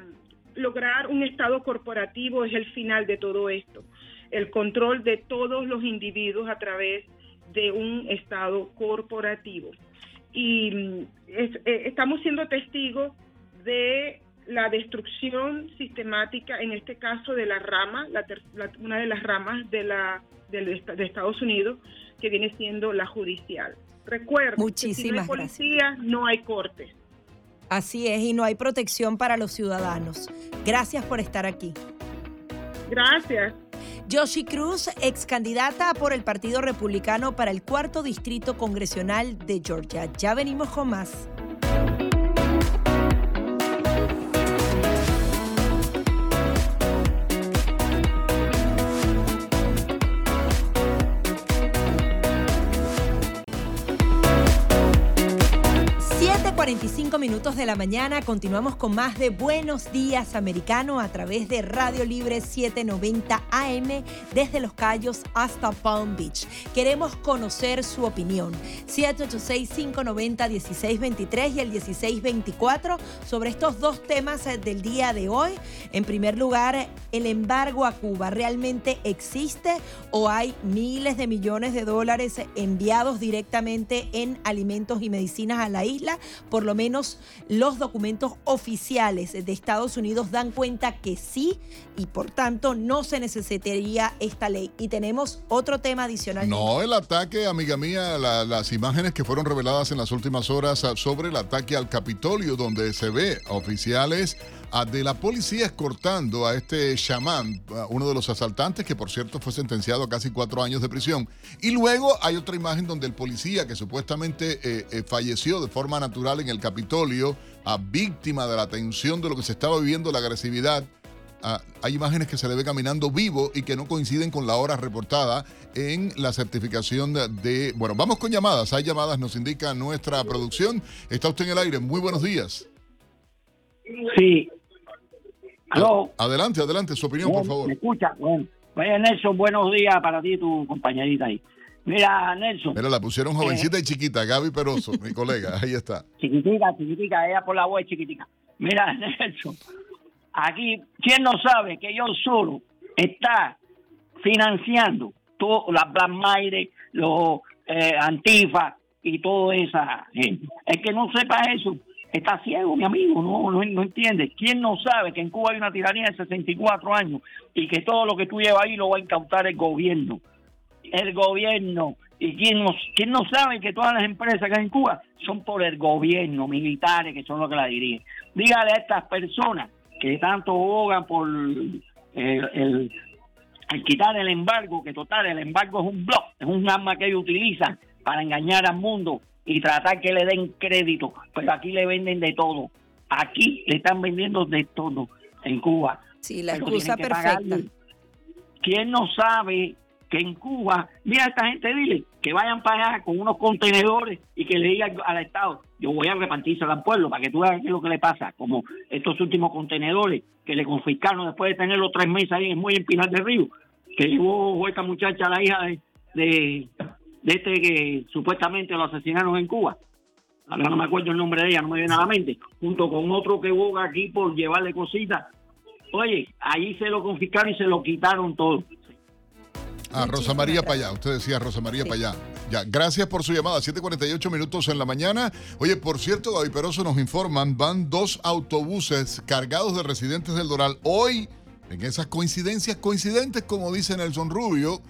lograr un Estado corporativo es el final de todo esto, el control de todos los individuos a través de un Estado corporativo. Y mm, eh, estamos siendo testigos de la destrucción sistemática, en este caso de la rama, una de las ramas de, la, de, Estados Unidos, que viene siendo la judicial. Recuerda, que si no hay policía, no hay cortes. Así es, y no hay protección para los ciudadanos. Gracias por estar aquí. Gracias. Yoshi Cruz, ex candidata por el Partido Republicano para el cuarto distrito congresional de Georgia. Ya venimos con más. 25 45 minutos de la mañana continuamos con más de Buenos Días Americano a través de Radio Libre 790 AM desde Los Cayos hasta Palm Beach. Queremos conocer su opinión. 786-590-1623 y el 1624 sobre estos dos temas del día de hoy. En primer lugar, el embargo a Cuba realmente existe o hay miles de millones de dólares enviados directamente en alimentos y medicinas a la isla por lo menos los documentos oficiales de Estados Unidos dan cuenta que sí y por tanto no se necesitaría esta ley. Y tenemos otro tema adicional. No, el ataque, amiga mía, las imágenes que fueron reveladas en las últimas horas sobre el ataque al Capitolio, donde se ve oficiales ah, de la policía escortando a este chamán, ah, uno de los asaltantes, que por cierto fue sentenciado a casi cuatro años de prisión. Y luego hay otra imagen donde el policía, que supuestamente eh, eh, falleció de forma natural en el Capitolio, a víctima de la tensión de lo que se estaba viviendo, la agresividad, Ah, hay imágenes que se le ve caminando vivo y que no coinciden con la hora reportada en la certificación de, Bueno, vamos con llamadas. Hay llamadas, nos indica nuestra producción. Está usted en el aire. Muy buenos días. Sí. Adelante, adelante, su opinión, por favor. ¿Me escucha? Bueno. Nelson, buenos días para ti y tu compañerita ahí. Mira, Nelson. Mira, la pusieron jovencita y chiquita, Gaby Peroso, mi colega. Ahí está. Chiquitica, chiquitica, ella por la voz chiquitica. Mira, Nelson, Aquí, ¿quién no sabe que yo solo está financiando todo, la Black los eh, Antifa y toda esa gente? El que no sepa eso está ciego, mi amigo, no, no, no entiende. ¿Quién no sabe que en Cuba hay una tiranía de 64 años y que todo lo que tú llevas ahí lo va a incautar el gobierno? El gobierno. ¿Y quién no, sabe que todas las empresas que hay en Cuba son por el gobierno, militares, que son los que la dirigen? Dígale a estas personas que tanto abogan por el, quitar el embargo, que total, el embargo es un blog, es un arma que ellos utilizan para engañar al mundo y tratar que le den crédito, pero aquí le venden de todo. Aquí le están vendiendo de todo en Cuba. Sí, la excusa perfecta. ¿Quién no sabe que en Cuba, mira a esta gente, dile que vayan para allá con unos contenedores y que le digan al Estado, yo voy a repartirse al pueblo para que tú veas qué es lo que le pasa, como estos últimos contenedores que le confiscaron después de tenerlos tres meses ahí en Muy en Pinar del Río, que llevó esta muchacha, la hija de, de, este que supuestamente lo asesinaron en Cuba. Ahora no me acuerdo el nombre de ella, no me viene a la mente, junto con otro que boga aquí por llevarle cositas. Oye, ahí se lo confiscaron y se lo quitaron todo. Ah, Rosa María Payá. Usted decía Rosa María Payá. Ya, gracias por su llamada. 7:48 minutos en la mañana. Oye, por cierto, Gaby Peroso nos informan, van dos autobuses cargados de residentes del Doral. Hoy, en esas coincidencias coincidentes, como dice Nelson Rubio,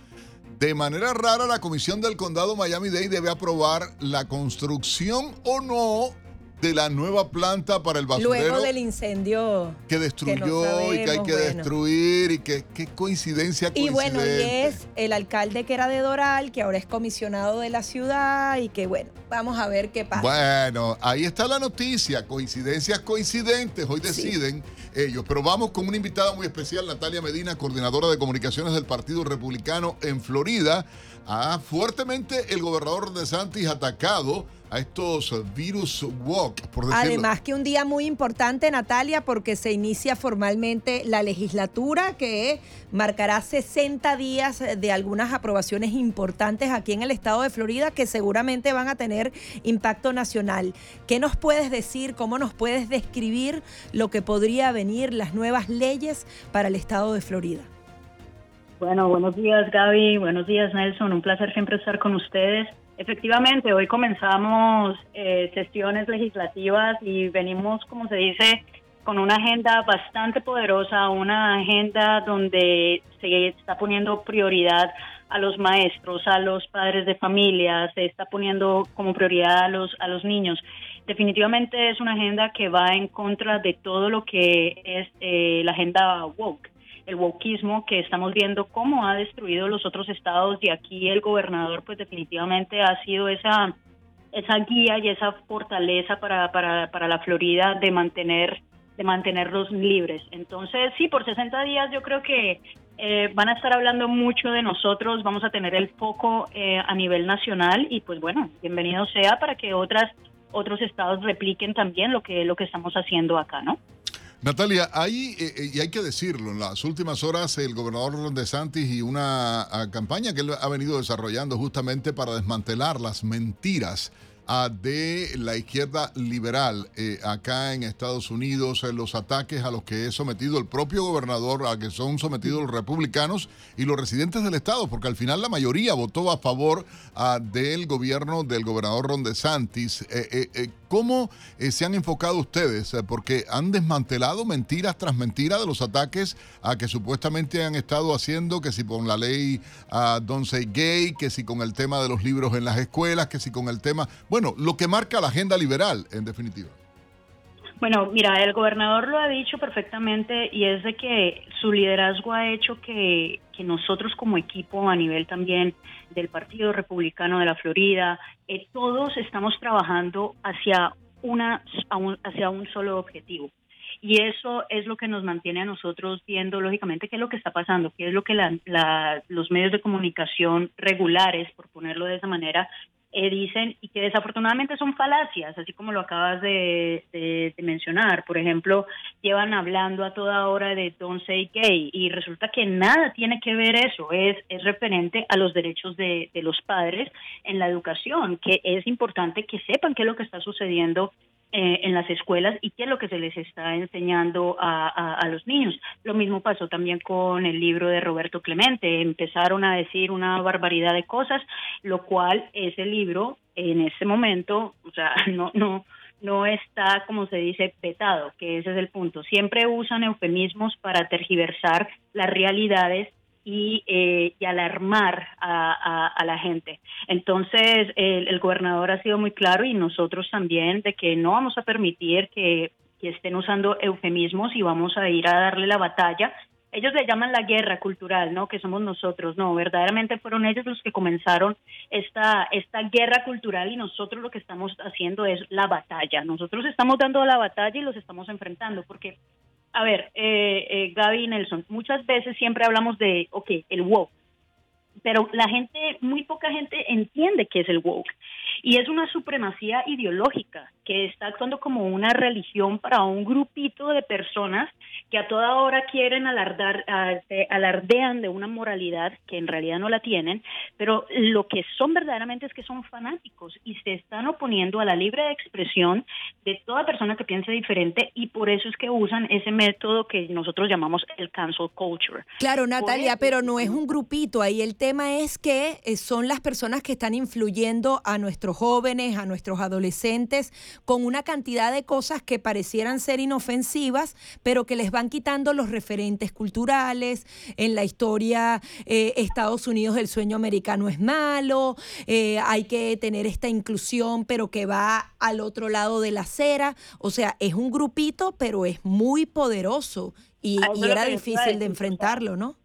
de manera rara la Comisión del Condado Miami-Dade debe aprobar la construcción o no de la nueva planta para el basurero. Luego del incendio. Que destruyó y que hay que destruir y que qué coincidencia, Y bueno, y es el alcalde que era de Doral, que ahora es comisionado de la ciudad y que bueno, vamos a ver qué pasa. Bueno, ahí está la noticia, coincidencias coincidentes, hoy deciden ellos. Pero vamos con una invitada muy especial, Natalia Medina, coordinadora de comunicaciones del Partido Republicano en Florida. Ha fuertemente el gobernador de Santis atacado a estos virus walk, por decirlo. Además que un día muy importante, Natalia, porque se inicia formalmente la legislatura que marcará 60 días de algunas aprobaciones importantes aquí en el estado de Florida que seguramente van a tener impacto nacional. ¿Qué nos puedes decir, cómo nos puedes describir lo que podría venir, las nuevas leyes para el estado de Florida? Bueno, buenos días Gaby, buenos días Nelson, un placer siempre estar con ustedes. Efectivamente, hoy comenzamos eh, sesiones legislativas y venimos, como se dice, con una agenda bastante poderosa, una agenda donde se está poniendo prioridad a los maestros, a los padres de familia, se está poniendo como prioridad a los, a los niños. Definitivamente es una agenda que va en contra de todo lo que es eh, la agenda woke el wokismo que estamos viendo cómo ha destruido los otros estados y aquí el gobernador pues definitivamente ha sido esa esa guía y esa fortaleza para, para, para la Florida de mantener de mantenerlos libres. Entonces, sí, por 60 días yo creo que eh, van a estar hablando mucho de nosotros, vamos a tener el foco eh, a nivel nacional y pues bueno, bienvenido sea para que otras otros estados repliquen también lo que lo que estamos haciendo acá, ¿no? Natalia, hay, eh, eh, y hay que decirlo, en las últimas horas el gobernador de Santis y una ah, campaña que él ha venido desarrollando justamente para desmantelar las mentiras de la izquierda liberal eh, acá en Estados Unidos, en los ataques a los que es sometido el propio gobernador, a que son sometidos los republicanos y los residentes del estado, porque al final la mayoría votó a favor ah, del gobierno del gobernador Ron DeSantis. Eh, eh, ¿Cómo se han enfocado ustedes? porque han desmantelado mentiras tras mentiras de los ataques a que supuestamente han estado haciendo, que si con la ley a Don't Say Gay, que si con el tema de los libros en las escuelas, que si con el tema bueno, lo que marca la agenda liberal, en definitiva. Bueno, mira, el gobernador lo ha dicho perfectamente y es de que su liderazgo ha hecho que, que nosotros como equipo a nivel también del Partido Republicano de la Florida, eh, todos estamos trabajando hacia, una, hacia un solo objetivo. Y eso es lo que nos mantiene a nosotros viendo, lógicamente, qué es lo que está pasando, qué es lo que los medios de comunicación regulares, por ponerlo de esa manera, eh, dicen y que desafortunadamente son falacias, así como lo acabas de, mencionar. Por ejemplo, llevan hablando a toda hora de don't say gay y resulta que nada tiene que ver eso, es, es referente a los derechos de, de los padres en la educación, que es importante que sepan qué es lo que está sucediendo eh, en las escuelas y qué es lo que se les está enseñando a, a, los niños. Lo mismo pasó también con el libro de Roberto Clemente. Empezaron a decir una barbaridad de cosas, lo cual ese libro en ese momento, o sea, no, no, no está, como se dice, petado, que ese es el punto. Siempre usan eufemismos para tergiversar las realidades y, eh, y alarmar a, la gente. Entonces, el, gobernador ha sido muy claro y nosotros también de que no vamos a permitir que, que estén usando eufemismos y vamos a ir a darle la batalla ellos le llaman la guerra cultural, ¿no? Que somos nosotros, no, verdaderamente fueron ellos los que comenzaron esta esta guerra cultural y nosotros lo que estamos haciendo es la batalla. Nosotros estamos dando la batalla y los estamos enfrentando porque a ver, eh, eh, Gaby Nelson, muchas veces siempre hablamos de, ok, el woke, pero la gente, muy poca gente entiende qué es el woke. Y es una supremacía ideológica que está actuando como una religión para un grupito de personas que a toda hora quieren alardar, alardean de una moralidad que en realidad no la tienen, pero lo que son verdaderamente es que son fanáticos y se están oponiendo a la libre expresión de toda persona que piense diferente y por eso es que usan ese método que nosotros llamamos el cancel culture. Claro, Natalia, pero no es un grupito, ahí el tema es que eh, son las personas que están influyendo a nuestros jóvenes, a nuestros adolescentes, con una cantidad de cosas que parecieran ser inofensivas, pero que les van quitando los referentes culturales. En la historia, eh, Estados Unidos, el sueño americano es malo, eh, hay que tener esta inclusión, pero que va al otro lado de la acera. O sea, es un grupito, pero es muy poderoso y, y era difícil de enfrentarlo, ¿no?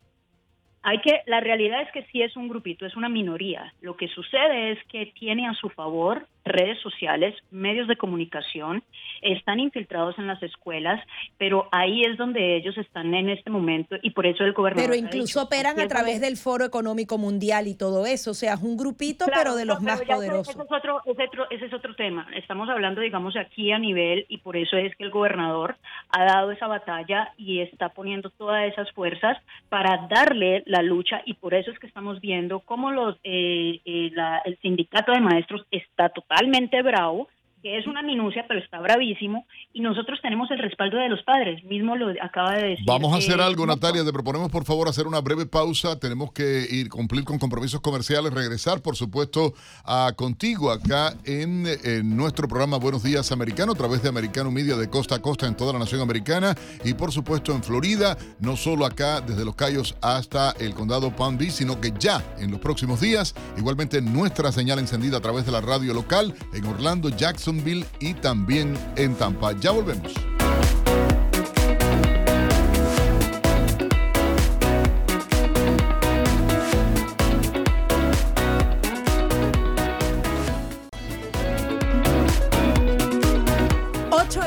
Hay que, la realidad es que sí es un grupito, es una minoría. Lo que sucede es que tiene a su favor redes sociales, medios de comunicación, están infiltrados en las escuelas, pero ahí es donde ellos están en este momento y por eso el gobernador... Pero incluso operan a través del Foro Económico Mundial y todo eso, o sea, es un grupito, pero de los más poderosos. Ese es, otro, ese es otro tema. Estamos hablando, digamos, aquí a nivel y por eso es que el gobernador ha dado esa batalla y está poniendo todas esas fuerzas para darle la lucha y por eso es que estamos viendo cómo los, eh, eh, el sindicato de maestros está totalmente totalmente bravo que es una minucia, pero está bravísimo, y nosotros tenemos el respaldo de los padres, mismo lo acaba de decir. Vamos a hacer algo, Natalia, te proponemos por favor hacer una breve pausa, tenemos que ir cumplir con compromisos comerciales, regresar por supuesto a contigo acá en, nuestro programa Buenos Días Americano, a través de Americano Media de costa a costa en toda la nación americana, y por supuesto en Florida, no solo acá desde Los Cayos hasta el condado Palm Beach, sino que ya en los próximos días, igualmente nuestra señal encendida a través de la radio local en Orlando, Jackson, y también en Tampa. Ya volvemos.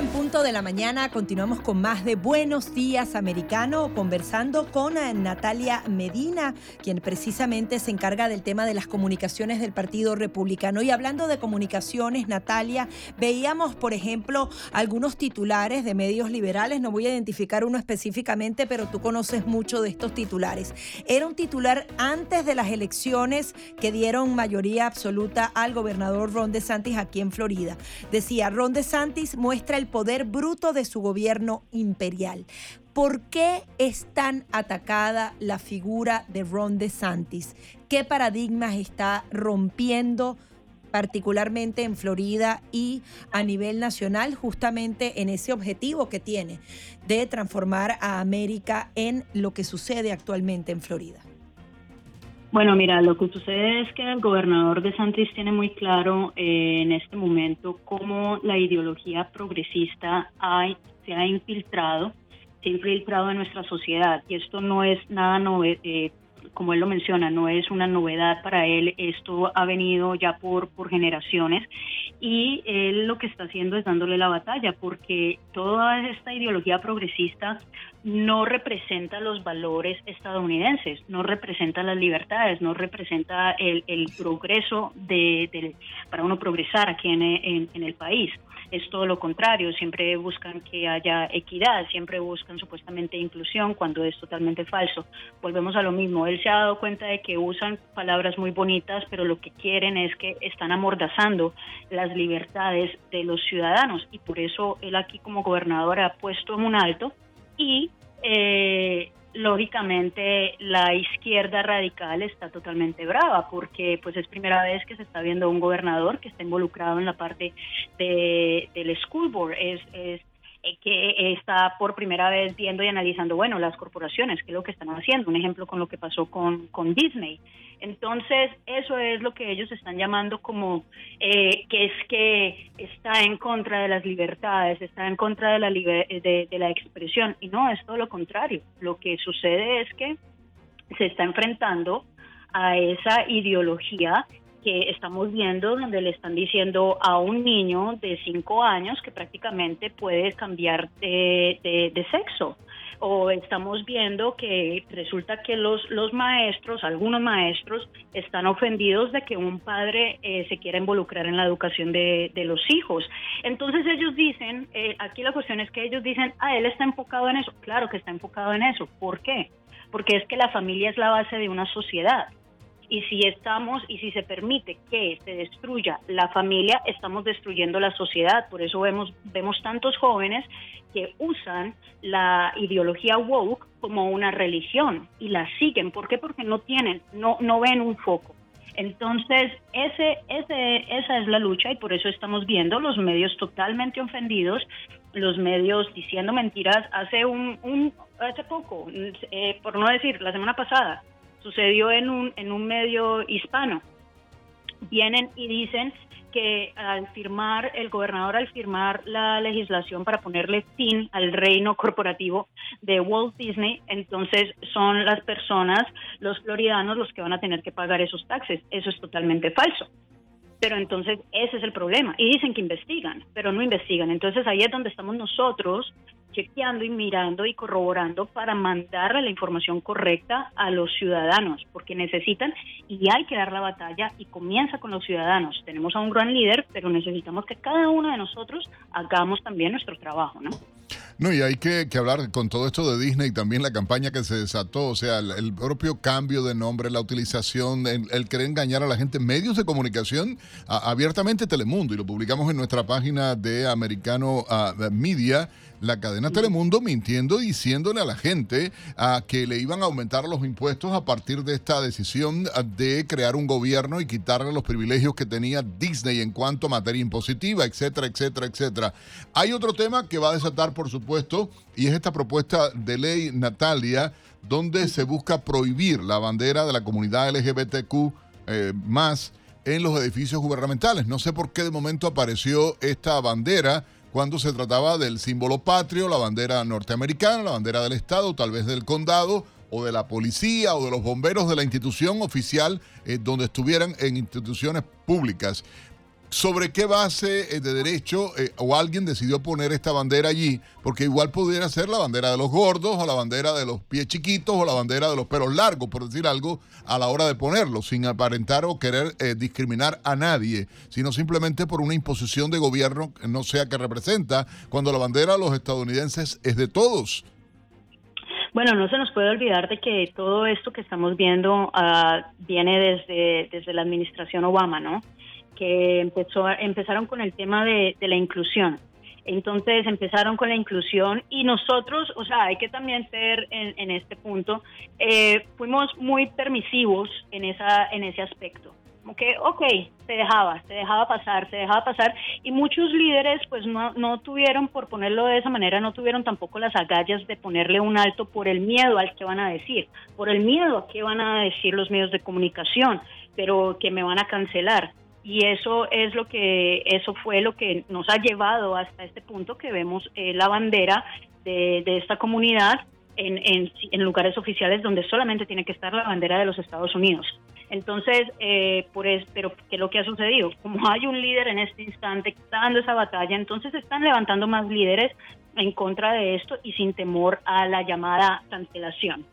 En punto de la mañana continuamos con más de Buenos Días Americano, conversando con eh, Natalia Medina, quien precisamente se encarga del tema de las comunicaciones del Partido Republicano. Y hablando de comunicaciones, Natalia, veíamos, por ejemplo, algunos titulares de medios liberales, no voy a identificar uno específicamente, pero tú conoces mucho de estos titulares. Era un titular antes de las elecciones que dieron mayoría absoluta al gobernador Ron DeSantis aquí en Florida. Decía, Ron DeSantis muestra el poder bruto de su gobierno imperial. ¿Por qué es tan atacada la figura de Ron DeSantis? ¿Qué paradigmas está rompiendo? particularmente en Florida y a nivel nacional, justamente en ese objetivo que tiene de transformar a América en lo que sucede actualmente en Florida. Bueno, mira, lo que sucede es que el gobernador de Santis tiene muy claro eh, en este momento cómo la ideología progresista se ha infiltrado, se ha infiltrado en nuestra sociedad y esto no es nada novedoso. Eh, como él lo menciona, no es una novedad para él, esto ha venido ya por, por generaciones y él lo que está haciendo es dándole la batalla porque toda esta ideología progresista no representa los valores estadounidenses, no representa las libertades, no representa el, el progreso de, para uno progresar aquí en el país es todo lo contrario, siempre buscan que haya equidad, siempre buscan supuestamente inclusión cuando es totalmente falso. Volvemos a lo mismo, él se ha dado cuenta de que usan palabras muy bonitas, pero lo que quieren es que están amordazando las libertades de los ciudadanos y por eso él aquí como gobernador ha puesto un alto y eh, lógicamente la izquierda radical está totalmente brava porque pues es primera vez que se está viendo un gobernador que está involucrado en la parte de, del school board. Es, es que está por primera vez viendo y analizando, bueno, las corporaciones, qué es lo que están haciendo. Un ejemplo con lo que pasó con, con Disney. Entonces, eso es lo que ellos están llamando como eh, que es que está en contra de las libertades, está en contra de la, de, de la expresión. Y no, es todo lo contrario. Lo que sucede es que se está enfrentando a esa ideología que estamos viendo donde le están diciendo a un niño de 5 años que prácticamente puede cambiar de, de, sexo. O estamos viendo que resulta que los, los maestros, algunos maestros, están ofendidos de que un padre eh, se quiera involucrar en la educación de, de los hijos. Entonces ellos dicen, eh, aquí la cuestión es que ellos dicen, ah, él está enfocado en eso. Claro que está enfocado en eso. ¿Por qué? Porque es que la familia es la base de una sociedad y si estamos y si se permite que se destruya la familia, estamos destruyendo la sociedad. Por eso vemos, vemos tantos jóvenes que usan la ideología woke como una religión y la siguen. ¿Por qué? Porque no tienen, no, no ven un foco. Entonces, ese, ese, esa es la lucha y por eso estamos viendo los medios totalmente ofendidos, los medios diciendo mentiras. Hace un, un hace poco, eh, por no decir, la semana pasada, sucedió en un, en un medio hispano. Vienen y dicen que al firmar, el gobernador al firmar la legislación para ponerle fin al reino corporativo de Walt Disney, entonces son las personas, los floridanos, los que van a tener que pagar esos taxes. Eso es totalmente falso. Pero entonces ese es el problema. Y dicen que investigan, pero no investigan. Entonces ahí es donde estamos nosotros chequeando y mirando y corroborando para mandar la información correcta a los ciudadanos, porque necesitan y hay que dar la batalla y comienza con los ciudadanos. Tenemos a un gran líder, pero necesitamos que cada uno de nosotros hagamos también nuestro trabajo, ¿no? No, y hay que, hablar con todo esto de Disney, también la campaña que se desató, o sea, el, propio cambio de nombre, la utilización, el, querer engañar a la gente, medios de comunicación, abiertamente Telemundo, y lo publicamos en nuestra página de Americano Media la cadena Telemundo mintiendo, diciéndole a la gente a que le iban a aumentar los impuestos a partir de esta decisión de crear un gobierno y quitarle los privilegios que tenía Disney en cuanto a materia impositiva, etcétera, etcétera, etcétera. Hay otro tema que va a desatar, por supuesto, y es esta propuesta de ley, Natalia, donde se busca prohibir la bandera de la comunidad LGBTQ eh, más en los edificios gubernamentales. No sé por qué de momento apareció esta bandera cuando se trataba del símbolo patrio, la bandera norteamericana, la bandera del Estado, tal vez del condado o de la policía o de los bomberos de la institución oficial eh, donde estuvieran en instituciones públicas sobre qué base eh, de derecho eh, o alguien decidió poner esta bandera allí, porque igual pudiera ser la bandera de los gordos o la bandera de los pies chiquitos o la bandera de los pelos largos, por decir algo, a la hora de ponerlo, sin aparentar o querer eh, discriminar a nadie, sino simplemente por una imposición de gobierno no sea que representa, cuando la bandera de los estadounidenses es de todos. Bueno, no se nos puede olvidar de que todo esto que estamos viendo ah, viene desde, desde la administración Obama, ¿no? Que empezó, empezaron con el tema de, la inclusión. Entonces empezaron con la inclusión y nosotros, o sea, hay que también ser en, este punto, eh, fuimos muy permisivos en, esa, en ese aspecto como que, ok, se dejaba, se dejaba pasar, se dejaba pasar, y muchos líderes pues no, no tuvieron, por ponerlo de esa manera, no tuvieron tampoco las agallas de ponerle un alto por el miedo al que van a decir, por el miedo a qué van a decir los medios de comunicación, pero que me van a cancelar. Y eso es lo que, eso fue lo que nos ha llevado hasta este punto que vemos eh, la bandera de, esta comunidad en, en, en, lugares oficiales donde solamente tiene que estar la bandera de los Estados Unidos. Entonces, eh, por es, pero ¿qué es lo que ha sucedido? Como hay un líder en este instante dando esa batalla, entonces están levantando más líderes en contra de esto y sin temor a la llamada cancelación.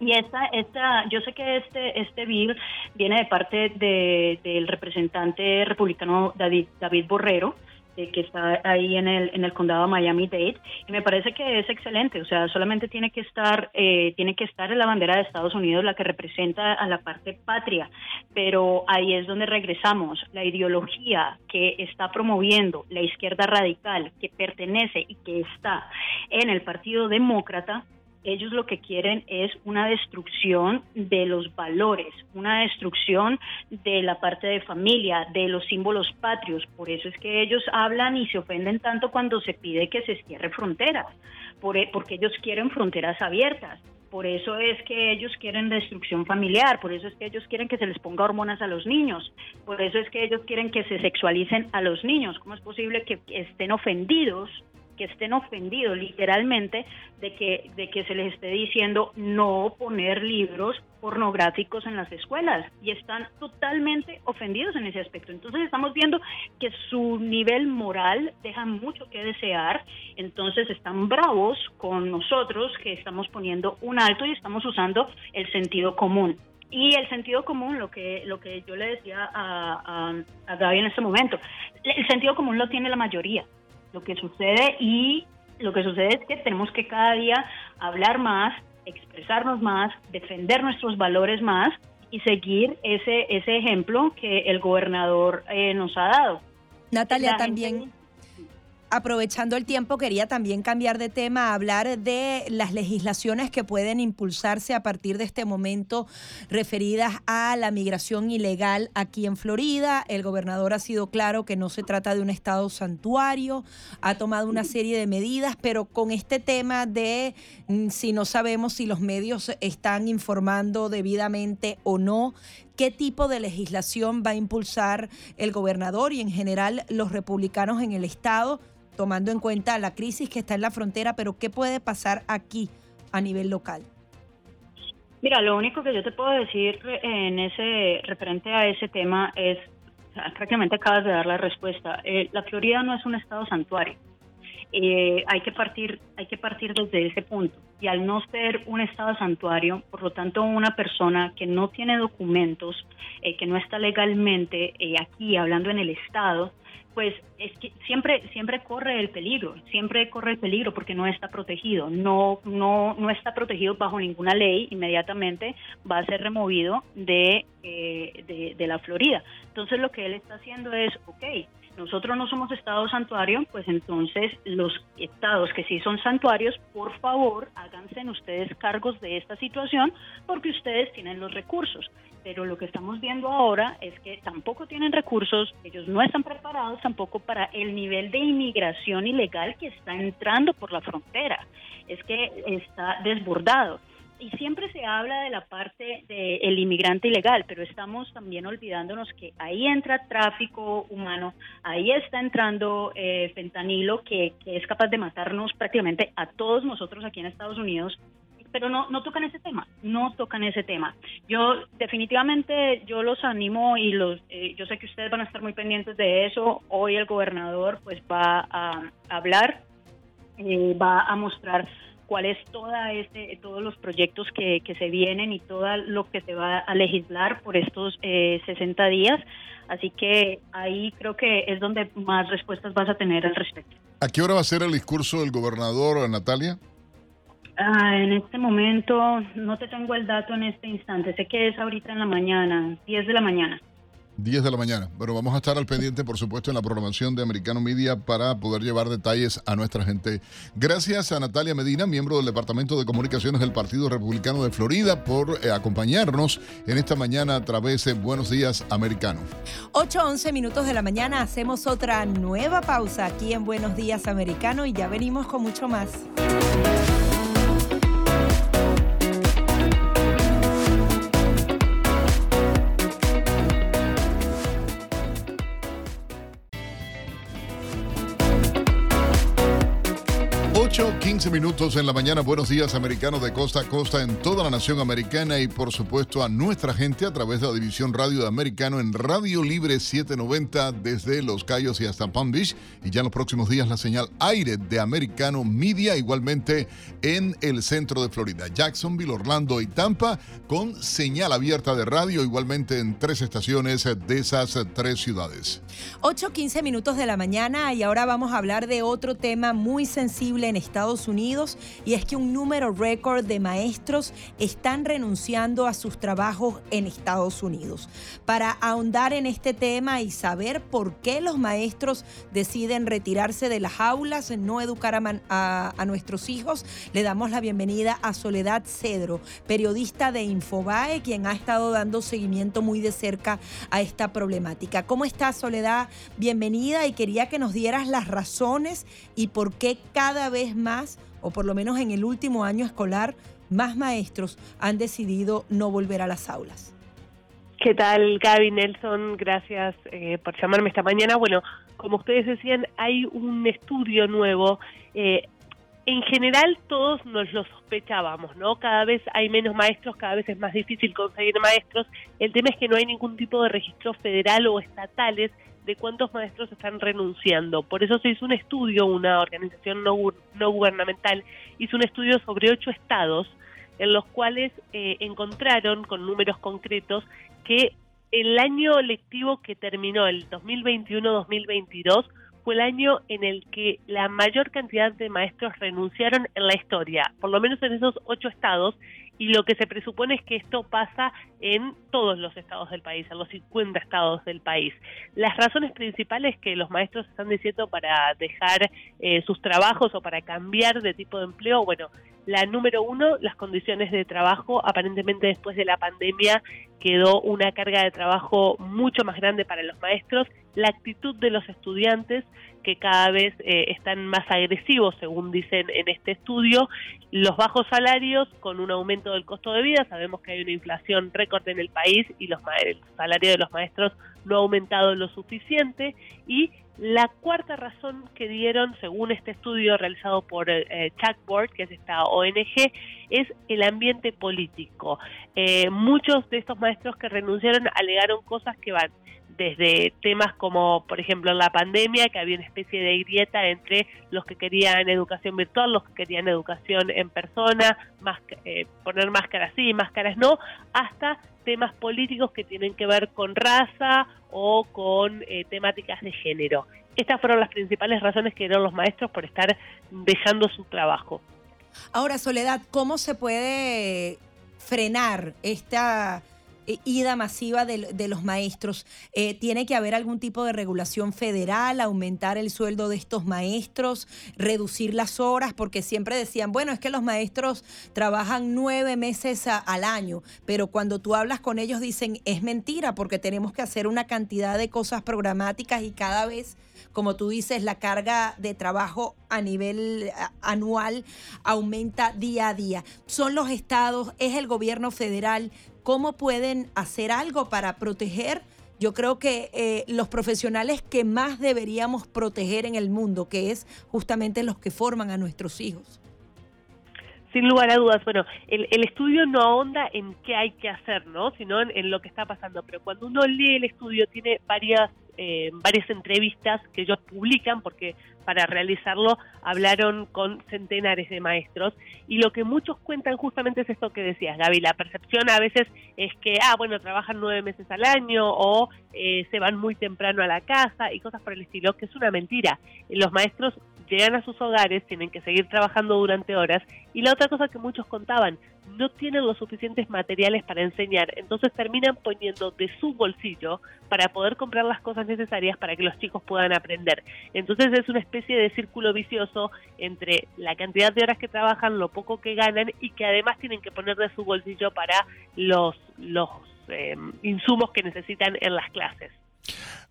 Y esta, esta, yo sé que este, este bill viene de parte de, del representante republicano David, David Borrero, eh, que está ahí en el, en el condado de Miami-Dade y me parece que es excelente, o sea, solamente tiene que estar eh, tiene que estar en la bandera de Estados Unidos la que representa a la parte patria, pero ahí es donde regresamos, la ideología que está promoviendo la izquierda radical que pertenece y que está en el Partido Demócrata ellos lo que quieren es una destrucción de los valores, una destrucción de la parte de familia, de los símbolos patrios. Por eso es que ellos hablan y se ofenden tanto cuando se pide que se cierre fronteras, e, porque ellos quieren fronteras abiertas. Por eso es que ellos quieren destrucción familiar, por eso es que ellos quieren que se les ponga hormonas a los niños, por eso es que ellos quieren que se sexualicen a los niños. ¿Cómo es posible que estén ofendidos que estén ofendidos literalmente de que, de que se les esté diciendo no poner libros pornográficos en las escuelas y están totalmente ofendidos en ese aspecto. Entonces estamos viendo que su nivel moral deja mucho que desear, entonces están bravos con nosotros que estamos poniendo un alto y estamos usando el sentido común. Y el sentido común, lo que, lo que yo le decía a, a, a Gaby en este momento, el sentido común lo tiene la mayoría lo que sucede y lo que sucede es que tenemos que cada día hablar más, expresarnos más, defender nuestros valores más y seguir ese, ese ejemplo que el gobernador eh, nos ha dado. Natalia, también aprovechando el tiempo, quería también cambiar de tema, hablar de las legislaciones que pueden impulsarse a partir de este momento referidas a la migración ilegal aquí en Florida. El gobernador ha sido claro que no se trata de un estado santuario, ha tomado una serie de medidas, pero con este tema de mm, si no sabemos si los medios están informando debidamente o no, qué tipo de legislación va a impulsar el gobernador y en general los republicanos en el estado tomando en cuenta la crisis que está en la frontera, pero ¿qué puede pasar aquí a nivel local? Mira, lo único que yo te puedo decir en ese referente a ese tema es, prácticamente acabas de dar la respuesta. Eh, la Florida no es un estado santuario. Eh, hay que partir, hay que partir desde ese punto. Y al no ser un estado santuario, por lo tanto, una persona que no tiene documentos, eh, que no está legalmente aquí hablando en el estado, pues es que siempre siempre corre el peligro, siempre corre el peligro porque no está protegido, no no no está protegido bajo ninguna ley, inmediatamente va a ser removido de, eh, de, de la Florida. Entonces lo que él está haciendo es, ok, nosotros no somos estado santuario, pues entonces los estados que sí son santuarios, por favor, háganse ustedes cargos de esta situación porque ustedes tienen los recursos pero lo que estamos viendo ahora es que tampoco tienen recursos, ellos no están preparados tampoco para el nivel de inmigración ilegal que está entrando por la frontera, es que está desbordado. Y siempre se habla de la parte del inmigrante ilegal, pero estamos también olvidándonos que ahí entra tráfico humano, ahí está entrando eh, fentanilo que, que es capaz de matarnos prácticamente a todos nosotros aquí en Estados Unidos pero no, no tocan ese tema, no tocan ese tema. Yo definitivamente yo los animo y los, eh, yo sé que ustedes van a estar muy pendientes de eso. Hoy el gobernador pues va a, hablar, eh, va a mostrar cuál es toda este, todos los proyectos que, que, se vienen y todo lo que se va a legislar por estos eh, 60 días. Así que ahí creo que es donde más respuestas vas a tener al respecto. ¿A qué hora va a ser el discurso del gobernador, Natalia? Ah, en este momento no te tengo el dato en este instante. Sé que es ahorita en la mañana, 10 de la mañana. 10 de la mañana. Bueno, vamos a estar al pendiente, por supuesto, en la programación de Americano Media para poder llevar detalles a nuestra gente. Gracias a Natalia Medina, miembro del Departamento de Comunicaciones del Partido Republicano de Florida, por eh, acompañarnos en esta mañana a través de Buenos Días Americano. 8, 11 minutos de la mañana, hacemos otra nueva pausa aquí en Buenos Días Americano y ya venimos con mucho más. 15 minutos en la mañana. Buenos días, americanos de costa a costa en toda la nación americana y, por supuesto, a nuestra gente a través de la división radio de Americano en Radio Libre 790 desde Los Cayos y hasta Palm Beach. Y ya en los próximos días la señal aire de Americano Media, igualmente en el centro de Florida, Jacksonville, Orlando y Tampa, con señal abierta de radio, igualmente en tres estaciones de esas tres ciudades. 8, 15 minutos de la mañana y ahora vamos a hablar de otro tema muy sensible en Estados Unidos y es que un número récord de maestros están renunciando a sus trabajos en Estados Unidos. Para ahondar en este tema y saber por qué los maestros deciden retirarse de las aulas, no educar a, a nuestros hijos, le damos la bienvenida a Soledad Cedro, periodista de Infobae, quien ha estado dando seguimiento muy de cerca a esta problemática. ¿Cómo estás, Soledad? Bienvenida y quería que nos dieras las razones y por qué cada vez más, o por lo menos en el último año escolar, más maestros han decidido no volver a las aulas. ¿Qué tal, Gaby Nelson? Gracias eh, por llamarme esta mañana. Bueno, como ustedes decían, hay un estudio nuevo. Eh, en general todos nos lo sospechábamos, ¿no? Cada vez hay menos maestros, cada vez es más difícil conseguir maestros. El tema es que no hay ningún tipo de registro federal o estatales de cuántos maestros están renunciando. Por eso se hizo un estudio, una organización no, gubernamental hizo un estudio sobre ocho estados en los cuales eh, encontraron con números concretos que el año lectivo que terminó, el 2021-2022, fue el año en el que la mayor cantidad de maestros renunciaron en la historia, por lo menos en esos ocho estados, y lo que se presupone es que esto pasa en todos los estados del país, en los 50 estados del país. Las razones principales que los maestros están diciendo para dejar eh, sus trabajos o para cambiar de tipo de empleo, bueno, la número uno, las condiciones de trabajo. Aparentemente después de la pandemia quedó una carga de trabajo mucho más grande para los maestros. La actitud de los estudiantes, que cada vez eh, están más agresivos, según dicen en este estudio. Los bajos salarios con un aumento del costo de vida. Sabemos que hay una inflación récord en el país y los el salario de los maestros no ha aumentado lo suficiente. Y la cuarta razón que dieron, según este estudio realizado por eh, Chatboard, que es esta ONG, es el ambiente político. Eh, muchos de estos maestros que renunciaron alegaron cosas que van desde temas como, por ejemplo, la pandemia, que había una especie de grieta entre los que querían educación virtual, los que querían educación en persona, más, eh, poner máscaras sí, máscaras no, hasta temas políticos que tienen que ver con raza o con eh, temáticas de género. Estas fueron las principales razones que dieron los maestros por estar dejando su trabajo. Ahora, Soledad, ¿cómo se puede frenar esta ida masiva de, los maestros. Eh, ¿Tiene que haber algún tipo de regulación federal, aumentar el sueldo de estos maestros, reducir las horas? Porque siempre decían, bueno, es que los maestros trabajan nueve meses al año, pero cuando tú hablas con ellos dicen, es mentira, porque tenemos que hacer una cantidad de cosas programáticas y cada vez como tú dices, la carga de trabajo a nivel anual aumenta día a día. Son los estados, es el gobierno federal, cómo pueden hacer algo para proteger. Yo creo que eh, los profesionales que más deberíamos proteger en el mundo, que es justamente los que forman a nuestros hijos. Sin lugar a dudas, bueno, el, estudio no ahonda en qué hay que hacer, ¿no? Sino en, lo que está pasando. Pero cuando uno lee el estudio tiene varias eh, varias entrevistas que ellos publican, porque para realizarlo hablaron con centenares de maestros, y lo que muchos cuentan justamente es esto que decías, Gaby, la percepción a veces es que, ah, bueno, trabajan nueve meses al año o eh, se van muy temprano a la casa y cosas por el estilo, que es una mentira. Los maestros llegan a sus hogares, tienen que seguir trabajando durante horas. Y la otra cosa que muchos contaban, no tienen los suficientes materiales para enseñar, entonces terminan poniendo de su bolsillo para poder comprar las cosas necesarias para que los chicos puedan aprender. Entonces es una especie de círculo vicioso entre la cantidad de horas que trabajan, lo poco que ganan y que además tienen que poner de su bolsillo para los, los eh, insumos que necesitan en las clases.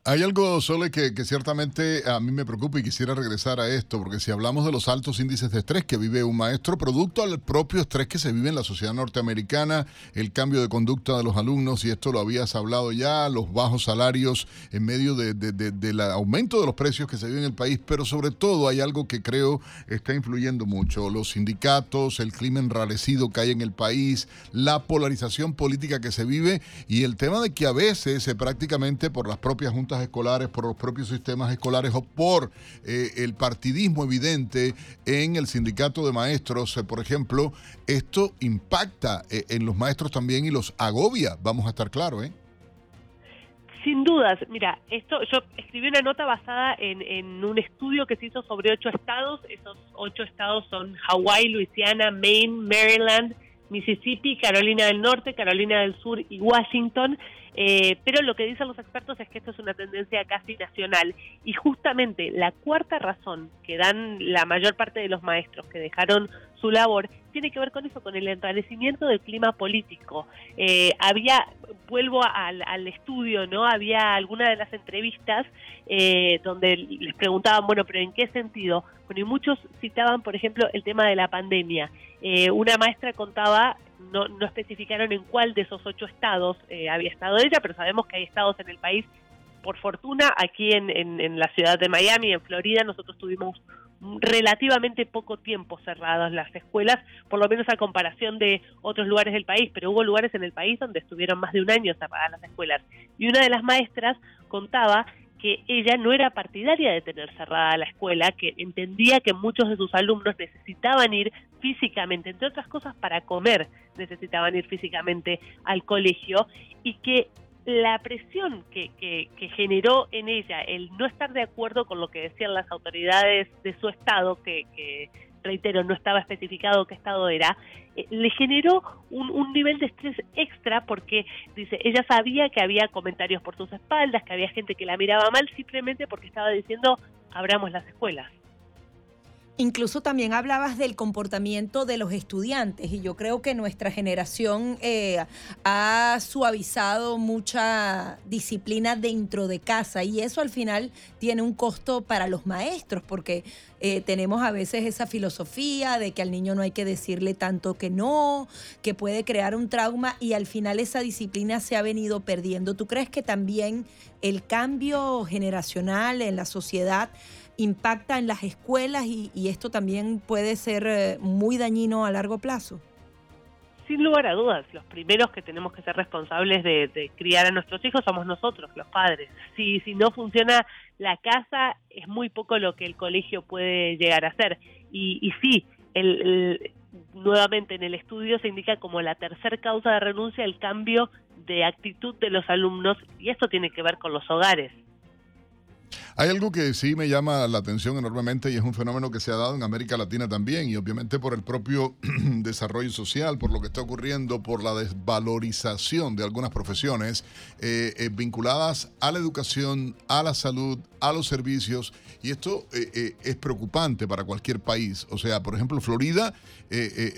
Hay algo, Sole, que, ciertamente a mí me preocupa y quisiera regresar a esto, porque si hablamos de los altos índices de estrés que vive un maestro, producto al propio estrés que se vive en la sociedad norteamericana, el cambio de conducta de los alumnos, y esto lo habías hablado ya, los bajos salarios en medio del de, de, aumento de los precios que se vive en el país, pero sobre todo hay algo que creo está influyendo mucho, los sindicatos, el clima enrarecido que hay en el país, la polarización política que se vive y el tema de que a veces eh, prácticamente por las propias juntas escolares, por los propios sistemas escolares o por eh, el partidismo evidente en el sindicato de maestros, eh, por ejemplo, esto impacta eh, en los maestros también y los agobia, vamos a estar claros, ¿eh? Sin dudas, mira, esto yo escribí una nota basada en, en, un estudio que se hizo sobre ocho estados. Esos ocho estados son Hawái, Luisiana, Maine, Maryland, Mississippi, Carolina del Norte, Carolina del Sur y Washington. Eh, pero lo que dicen los expertos es que esto es una tendencia casi nacional y justamente la cuarta razón que dan la mayor parte de los maestros que dejaron su labor tiene que ver con eso, con el enrarecimiento del clima político. Eh, había, vuelvo al, al, estudio, ¿no? Había alguna de las entrevistas eh, donde les preguntaban, bueno, pero ¿en qué sentido? Bueno, y muchos citaban, por ejemplo, el tema de la pandemia. una maestra contaba no, no especificaron en cuál de esos ocho estados eh, había estado ella, pero sabemos que hay estados en el país. Por fortuna, aquí en, en, la ciudad de Miami, en Florida, nosotros tuvimos relativamente poco tiempo cerradas las escuelas, por lo menos a comparación de otros lugares del país, pero hubo lugares en el país donde estuvieron más de un año cerradas las escuelas. Y una de las maestras contaba que ella no era partidaria de tener cerrada la escuela, que entendía que muchos de sus alumnos necesitaban ir físicamente, entre otras cosas para comer, necesitaban ir físicamente al colegio y que la presión que, que, que, generó en ella el no estar de acuerdo con lo que decían las autoridades de su estado, que, que reitero, no estaba especificado qué estado era, le generó un, un, nivel de estrés extra porque, dice, ella sabía que había comentarios por sus espaldas, que había gente que la miraba mal simplemente porque estaba diciendo, abramos las escuelas. Incluso también hablabas del comportamiento de los estudiantes y yo creo que nuestra generación eh, ha suavizado mucha disciplina dentro de casa y eso al final tiene un costo para los maestros porque eh, tenemos a veces esa filosofía de que al niño no hay que decirle tanto que no, que puede crear un trauma y al final esa disciplina se ha venido perdiendo. ¿Tú crees que también el cambio generacional en la sociedad impacta en las escuelas y, esto también puede ser eh, muy dañino a largo plazo? Sin lugar a dudas, los primeros que tenemos que ser responsables de, criar a nuestros hijos somos nosotros, los padres. Si, si no funciona la casa, es muy poco lo que el colegio puede llegar a hacer. Y, y sí, el, nuevamente en el estudio se indica como la tercer causa de renuncia el cambio de actitud de los alumnos y esto tiene que ver con los hogares. Hay algo que sí me llama la atención enormemente y es un fenómeno que se ha dado en América Latina también y obviamente por el propio desarrollo social, por lo que está ocurriendo, por la desvalorización de algunas profesiones eh, eh, vinculadas a la educación, a la salud, a los servicios y esto eh, es preocupante para cualquier país. O sea, por ejemplo, Florida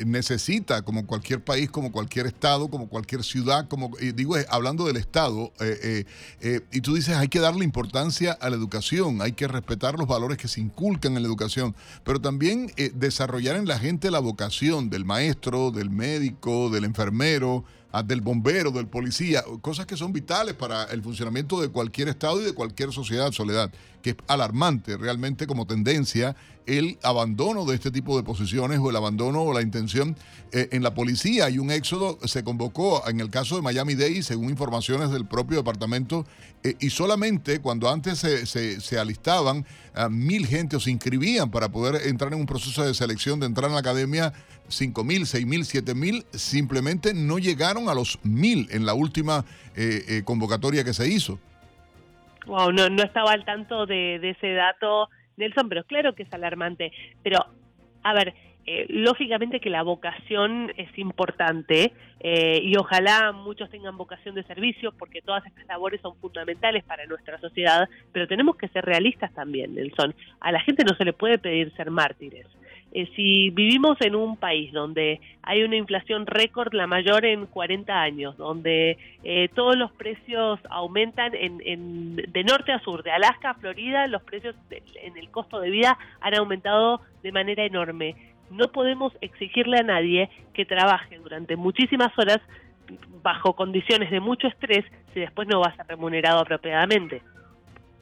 necesita, como cualquier país, como cualquier estado, como cualquier ciudad, como digo, hablando del estado, y tú dices, hay que darle importancia a la educación hay que respetar los valores que se inculcan en la educación, pero también eh, desarrollar en la gente la vocación del maestro, del médico, del enfermero, ah, del bombero, del policía, cosas que son vitales para el funcionamiento de cualquier Estado y de cualquier sociedad, Soledad, que es alarmante realmente como tendencia el abandono de este tipo de posiciones o el abandono o la intención eh, en la policía. Hay un éxodo, se convocó en el caso de Miami Dade, según informaciones del propio departamento, eh, y solamente cuando antes se, se, alistaban a mil gente o se inscribían para poder entrar en un proceso de selección de entrar en la academia, cinco mil, seis mil, siete mil, simplemente no llegaron a los mil en la última eh, convocatoria que se hizo. Wow, no, estaba al tanto de ese dato Nelson, pero claro que es alarmante. Pero, a ver, eh, lógicamente que la vocación es importante eh, y ojalá muchos tengan vocación de servicio porque todas estas labores son fundamentales para nuestra sociedad, pero tenemos que ser realistas también, Nelson. A la gente no se le puede pedir ser mártires. Eh, si vivimos en un país donde hay una inflación récord, la mayor en 40 años, donde eh, todos los precios aumentan en, de norte a sur, de Alaska a Florida, los precios en el costo de vida han aumentado de manera enorme. No podemos exigirle a nadie que trabaje durante muchísimas horas bajo condiciones de mucho estrés si después no va a ser remunerado apropiadamente.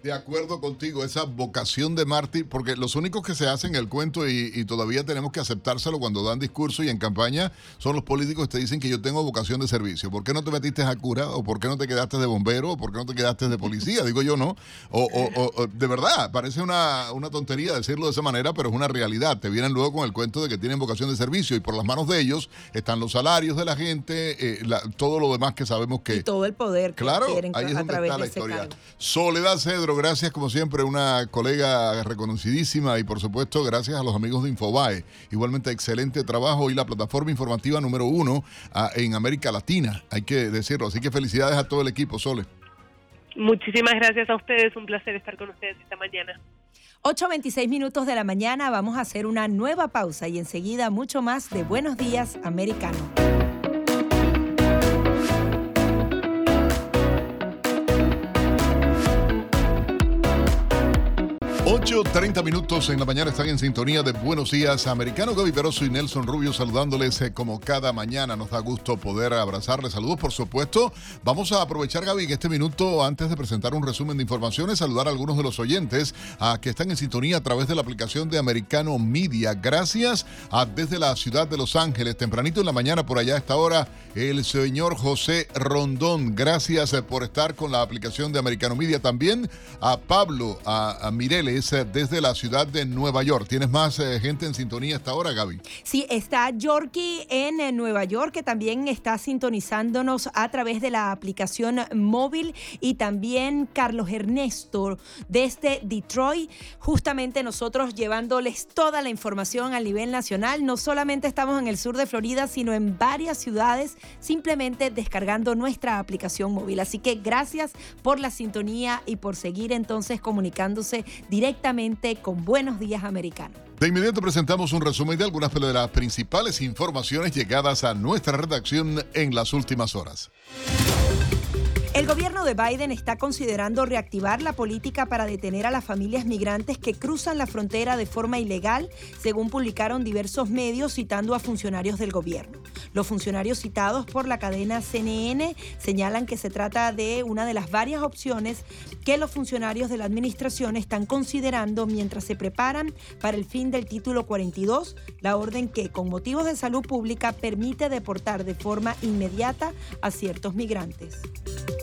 De acuerdo contigo, esa vocación de mártir, porque los únicos que se hacen el cuento y, todavía tenemos que aceptárselo cuando dan discurso y en campaña son los políticos que te dicen que yo tengo vocación de servicio. ¿Por qué no te metiste a cura? ¿O por qué no te quedaste de bombero? ¿O por qué no te quedaste de policía? Digo yo, ¿no? O, de verdad, parece una, una, tontería decirlo de esa manera, pero es una realidad. Te vienen luego con el cuento de que tienen vocación de servicio y por las manos de ellos están los salarios de la gente, eh, todo lo demás que sabemos que... Y todo el poder que claro, ahí es donde está la historia. Soledad Cedro gracias como siempre, una colega reconocidísima y por supuesto gracias a los amigos de Infobae. Igualmente excelente trabajo y la plataforma informativa número uno ah, en América Latina, hay que decirlo. Así que felicidades a todo el equipo, Sole. Muchísimas gracias a ustedes, un placer estar con ustedes esta mañana. 8.26 minutos de la mañana, vamos a hacer una nueva pausa y enseguida mucho más de Buenos Días Americano. 8.30 minutos en la mañana están en sintonía de Buenos Días Americano. Gaby Peroso y Nelson Rubio saludándoles eh, como cada mañana. Nos da gusto poder abrazarles. Saludos, por supuesto. Vamos a aprovechar, Gaby, que este minuto, antes de presentar un resumen de informaciones, saludar a algunos de los oyentes a que están en sintonía a través de la aplicación de Americano Media. Gracias a desde la ciudad de Los Ángeles. Tempranito en la mañana, por allá a esta el señor José Rondón. Gracias eh, por estar con la aplicación de Americano Media. También a Pablo, a, a Mireles desde la ciudad de Nueva York. ¿Tienes más eh, gente en sintonía hasta ahora, Gaby? Sí, está Yorkie en eh, Nueva York, que también está sintonizándonos a través de la aplicación móvil, y también Carlos Ernesto desde Detroit. Justamente nosotros llevándoles toda la información a nivel nacional. No solamente estamos en el sur de Florida, sino en varias ciudades, simplemente descargando nuestra aplicación móvil. Así que gracias por la sintonía y por seguir entonces comunicándose directamente con Buenos Días Americano. De inmediato presentamos un resumen de algunas de las principales informaciones llegadas a nuestra redacción en las últimas horas. El gobierno de Biden está considerando reactivar la política para detener a las familias migrantes que cruzan la frontera de forma ilegal, según publicaron diversos medios citando a funcionarios del gobierno. Los funcionarios citados por la cadena CNN señalan que se trata de una de las varias opciones que los funcionarios de la administración están considerando mientras se preparan para el fin del título 42, la orden que con motivos de salud pública permite deportar de forma inmediata a ciertos migrantes.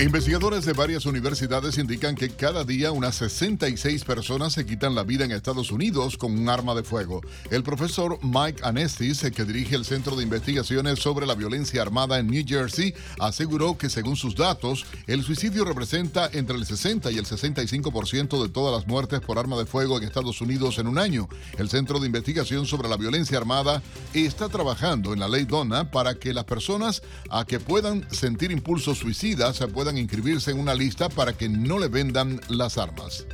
Investigadores de varias universidades indican que cada día unas 66 personas se quitan la vida en Estados Unidos con un arma de fuego. El profesor Mike Anestis, que dirige el Centro de Investigaciones sobre la Violencia Armada en New Jersey, aseguró que según sus datos, el suicidio representa entre el 60 y el 65% de todas las muertes por arma de fuego en Estados Unidos en un año. El Centro de Investigación sobre la Violencia Armada está trabajando en la ley DONA para que las personas a que puedan sentir impulsos suicidas puedan puedan inscribirse en una lista para que no le vendan las armas.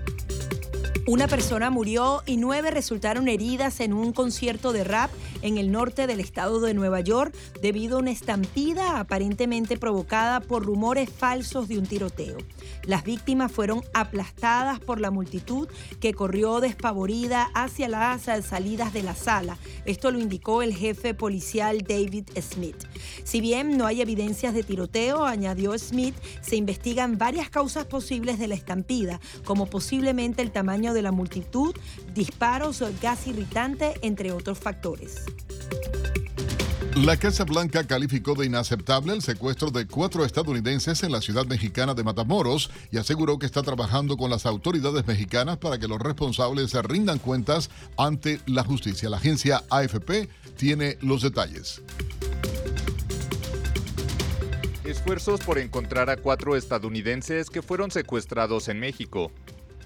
Una persona murió y nueve resultaron heridas en un concierto de rap en el norte del estado de Nueva York debido a una estampida aparentemente provocada por rumores falsos de un tiroteo. Las víctimas fueron aplastadas por la multitud que corrió despavorida hacia las salidas de la sala. Esto lo indicó el jefe policial David Smith. Si bien no hay evidencias de tiroteo, añadió Smith, se investigan varias causas posibles de la estampida, como posiblemente el tamaño de la multitud, disparos, gas irritante, entre otros factores. La Casa Blanca calificó de inaceptable el secuestro de cuatro estadounidenses en la ciudad mexicana de Matamoros y aseguró que está trabajando con las autoridades mexicanas para que los responsables se rindan cuentas ante la justicia. La agencia AFP tiene los detalles. Esfuerzos por encontrar a cuatro estadounidenses que fueron secuestrados en México.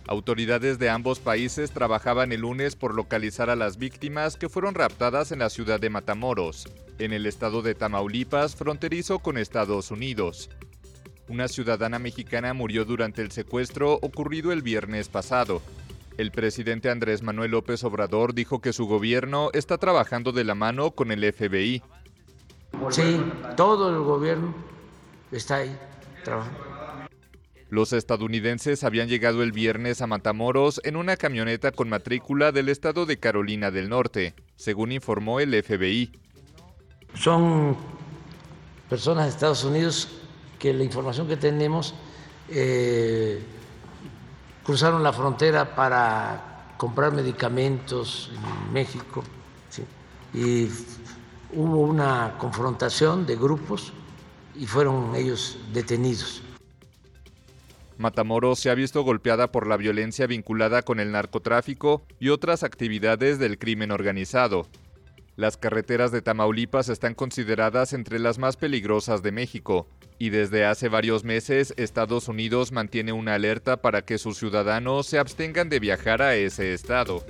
Autoridades de ambos países trabajaban el lunes por localizar a las víctimas que fueron raptadas en la ciudad de Matamoros, en el estado de Tamaulipas, fronterizo con Estados Unidos. Una ciudadana mexicana murió durante el secuestro ocurrido el viernes pasado. El presidente Andrés Manuel López Obrador dijo que su gobierno está trabajando de la mano con el FBI. Sí, todo el gobierno está ahí trabajando. Los estadounidenses habían llegado el viernes a Matamoros en una camioneta con matrícula del estado de Carolina del Norte, según informó el FBI. Son personas de Estados Unidos que la información que tenemos eh, cruzaron la frontera para comprar medicamentos en México y hubo una confrontación de grupos y fueron ellos detenidos. Matamoros se ha visto golpeada por la violencia vinculada con el narcotráfico y otras actividades del crimen organizado. Las carreteras de Tamaulipas están consideradas entre las más peligrosas de México, y desde hace varios meses Estados Unidos mantiene una alerta para que sus ciudadanos se abstengan de viajar a ese estado.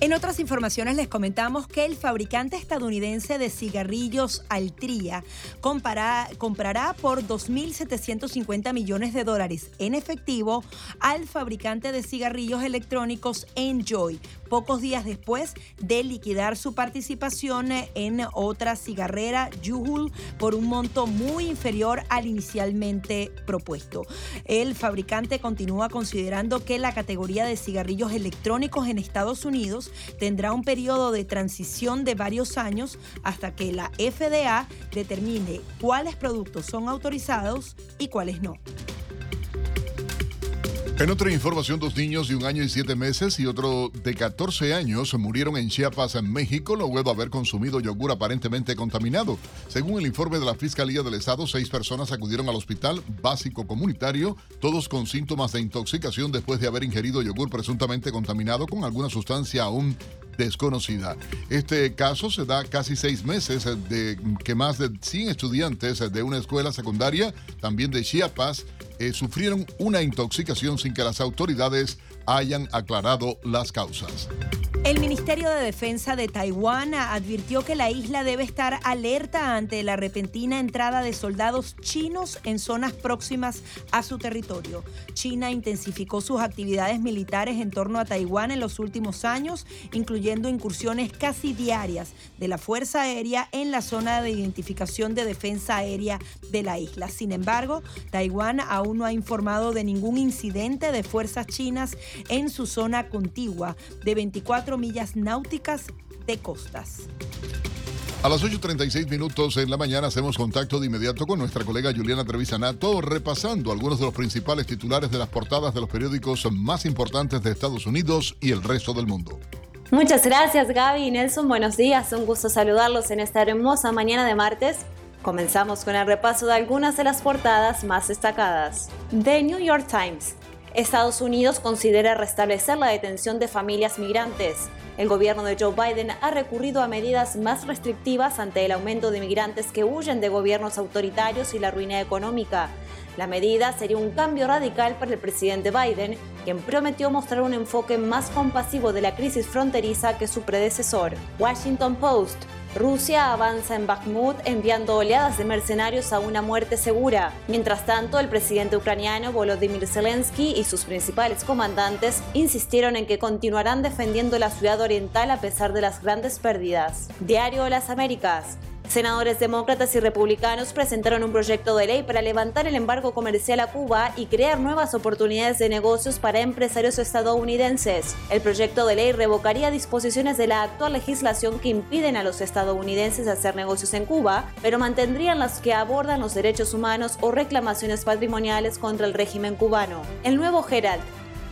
En otras informaciones les comentamos que el fabricante estadounidense de cigarrillos Altria comprará, por 2.750 millones de dólares en efectivo al fabricante de cigarrillos electrónicos Enjoy pocos días después de liquidar su participación en otra cigarrera, Juhul, por un monto muy inferior al inicialmente propuesto. El fabricante continúa considerando que la categoría de cigarrillos electrónicos en Estados Unidos tendrá un periodo de transición de varios años hasta que la FDA determine cuáles productos son autorizados y cuáles no. En otra información, dos niños de un año y siete meses y otro de 14 años murieron en Chiapas, en México, luego de haber consumido yogur aparentemente contaminado. Según el informe de la Fiscalía del Estado, seis personas acudieron al hospital básico comunitario, todos con síntomas de intoxicación después de haber ingerido yogur presuntamente contaminado con alguna sustancia aún desconocida. Este caso se da casi seis meses de que más de 100 estudiantes de una escuela secundaria, también de Chiapas, eh, sufrieron una intoxicación sin que las autoridades hayan aclarado las causas. El Ministerio de Defensa de Taiwán advirtió que la isla debe estar alerta ante la repentina entrada de soldados chinos en zonas próximas a su territorio. China intensificó sus actividades militares en torno a Taiwán en los últimos años, incluyendo incursiones casi diarias de la Fuerza Aérea en la zona de identificación de defensa aérea de la isla. Sin embargo, Taiwán aún no ha informado de ningún incidente de fuerzas chinas en su zona contigua de 24 millas náuticas de costas. A las 8.36 minutos en la mañana hacemos contacto de inmediato con nuestra colega Juliana Trevisanato, repasando algunos de los principales titulares de las portadas de los periódicos más importantes de Estados Unidos y el resto del mundo. Muchas gracias Gaby y Nelson, buenos días, un gusto saludarlos en esta hermosa mañana de martes. Comenzamos con el repaso de algunas de las portadas más destacadas. The New York Times. Estados Unidos considera restablecer la detención de familias migrantes. El gobierno de Joe Biden ha recurrido a medidas más restrictivas ante el aumento de migrantes que huyen de gobiernos autoritarios y la ruina económica. La medida sería un cambio radical para el presidente Biden, quien prometió mostrar un enfoque más compasivo de la crisis fronteriza que su predecesor. Washington Post. Rusia avanza en Bakhmut enviando oleadas de mercenarios a una muerte segura. Mientras tanto, el presidente ucraniano Volodymyr Zelensky y sus principales comandantes insistieron en que continuarán defendiendo la ciudad oriental a pesar de las grandes pérdidas. Diario las Américas. Senadores demócratas y republicanos presentaron un proyecto de ley para levantar el embargo comercial a Cuba y crear nuevas oportunidades de negocios para empresarios estadounidenses. El proyecto de ley revocaría disposiciones de la actual legislación que impiden a los estadounidenses hacer negocios en Cuba, pero mantendrían las que abordan los derechos humanos o reclamaciones patrimoniales contra el régimen cubano. El nuevo Herald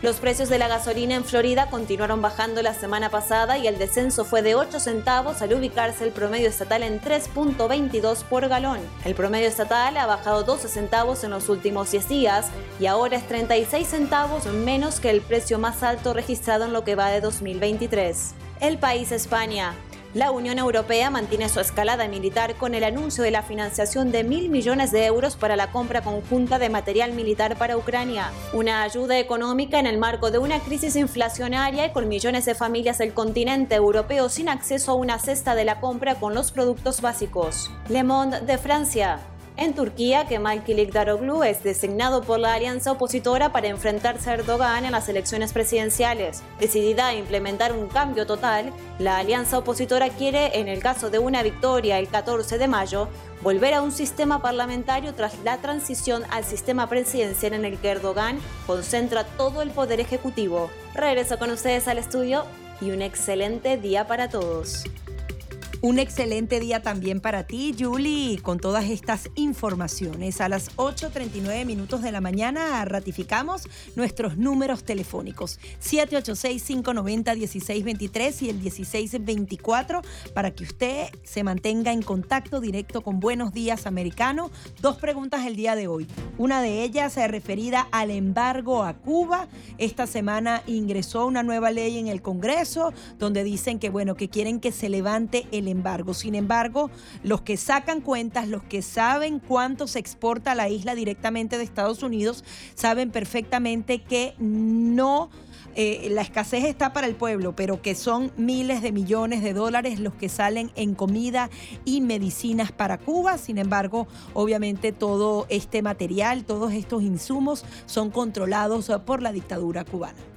los precios de la gasolina en Florida continuaron bajando la semana pasada y el descenso fue de 8 centavos al ubicarse el promedio estatal en 3.22 por galón. El promedio estatal ha bajado 12 centavos en los últimos 10 días y ahora es 36 centavos menos que el precio más alto registrado en lo que va de 2023. El país España. La Unión Europea mantiene su escalada militar con el anuncio de la financiación de mil millones de euros para la compra conjunta de material militar para Ucrania. Una ayuda económica en el marco de una crisis inflacionaria y con millones de familias del continente europeo sin acceso a una cesta de la compra con los productos básicos. Le Monde de Francia. En Turquía, Kemal Kılıçdaroğlu es designado por la alianza opositora para enfrentarse a Erdogan en las elecciones presidenciales. Decidida a implementar un cambio total, la alianza opositora quiere, en el caso de una victoria el 14 de mayo, volver a un sistema parlamentario tras la transición al sistema presidencial en el que Erdogan concentra todo el poder ejecutivo. Regreso con ustedes al estudio y un excelente día para todos. Un excelente día también para ti, Julie, con todas estas informaciones. A las 8.39 minutos de la mañana ratificamos nuestros números telefónicos 786-590-1623 y el 1624 para que usted se mantenga en contacto directo con Buenos Días Americano. Dos preguntas el día de hoy. Una de ellas es referida al embargo a Cuba. Esta semana ingresó una nueva ley en el Congreso donde dicen que, bueno, que quieren que se levante el embargo. Sin embargo, los que sacan cuentas, los que saben cuánto se exporta a la isla directamente de Estados Unidos, saben perfectamente que no... Eh, la escasez está para el pueblo, pero que son miles de millones de dólares los que salen en comida y medicinas para Cuba. Sin embargo, obviamente todo este material, todos estos insumos son controlados por la dictadura cubana.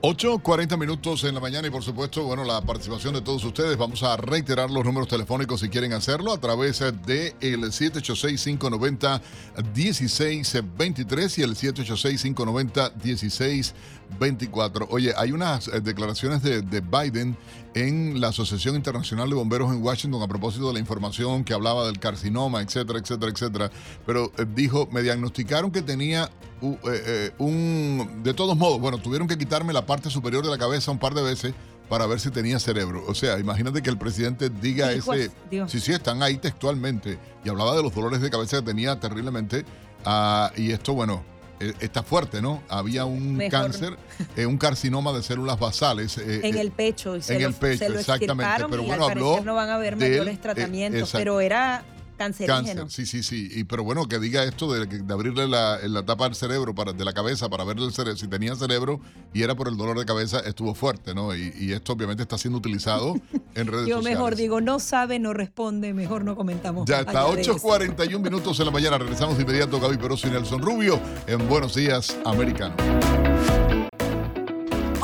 8.40 minutos en la mañana y por supuesto, bueno, la participación de todos ustedes. Vamos a reiterar los números telefónicos si quieren hacerlo a través de el 786-590-1623 y el 786-590-1624. Oye, hay unas eh, declaraciones de, de Biden en la Asociación Internacional de Bomberos en Washington a propósito de la información que hablaba del carcinoma, etcétera, etcétera, etcétera. Pero eh, dijo, me diagnosticaron que tenía uh, eh, eh, un... De todos modos, bueno, tuvieron que quitarme la parte superior de la cabeza un par de veces para ver si tenía cerebro. O sea, imagínate que el presidente diga ese... dijo. Sí, sí, están ahí textualmente. Y hablaba de los dolores de cabeza que tenía terriblemente. Ah, y esto, bueno, eh, está fuerte, ¿no? Había un Mejor. cáncer, eh, un carcinoma de células basales. eh, en el pecho. Y se en lo, el pecho, se lo exactamente. Pero y bueno, al habló no van a haber mayores tratamientos, pero era cancerígeno. Cáncer, sí, sí, sí. Y, pero bueno, que diga esto de, de abrirle la, la tapa del cerebro, para, de la cabeza, para el cerebro, si tenía cerebro y era por el dolor de cabeza, estuvo fuerte, ¿no? Y, y esto obviamente está siendo utilizado en redes Yo sociales. mejor digo, no sabe, no responde, mejor no comentamos. Ya está, allá de eso. 8.41 minutos en la mañana. Regresamos de inmediato, Gaby Peroso y Nelson Rubio, en Buenos Días, Americano.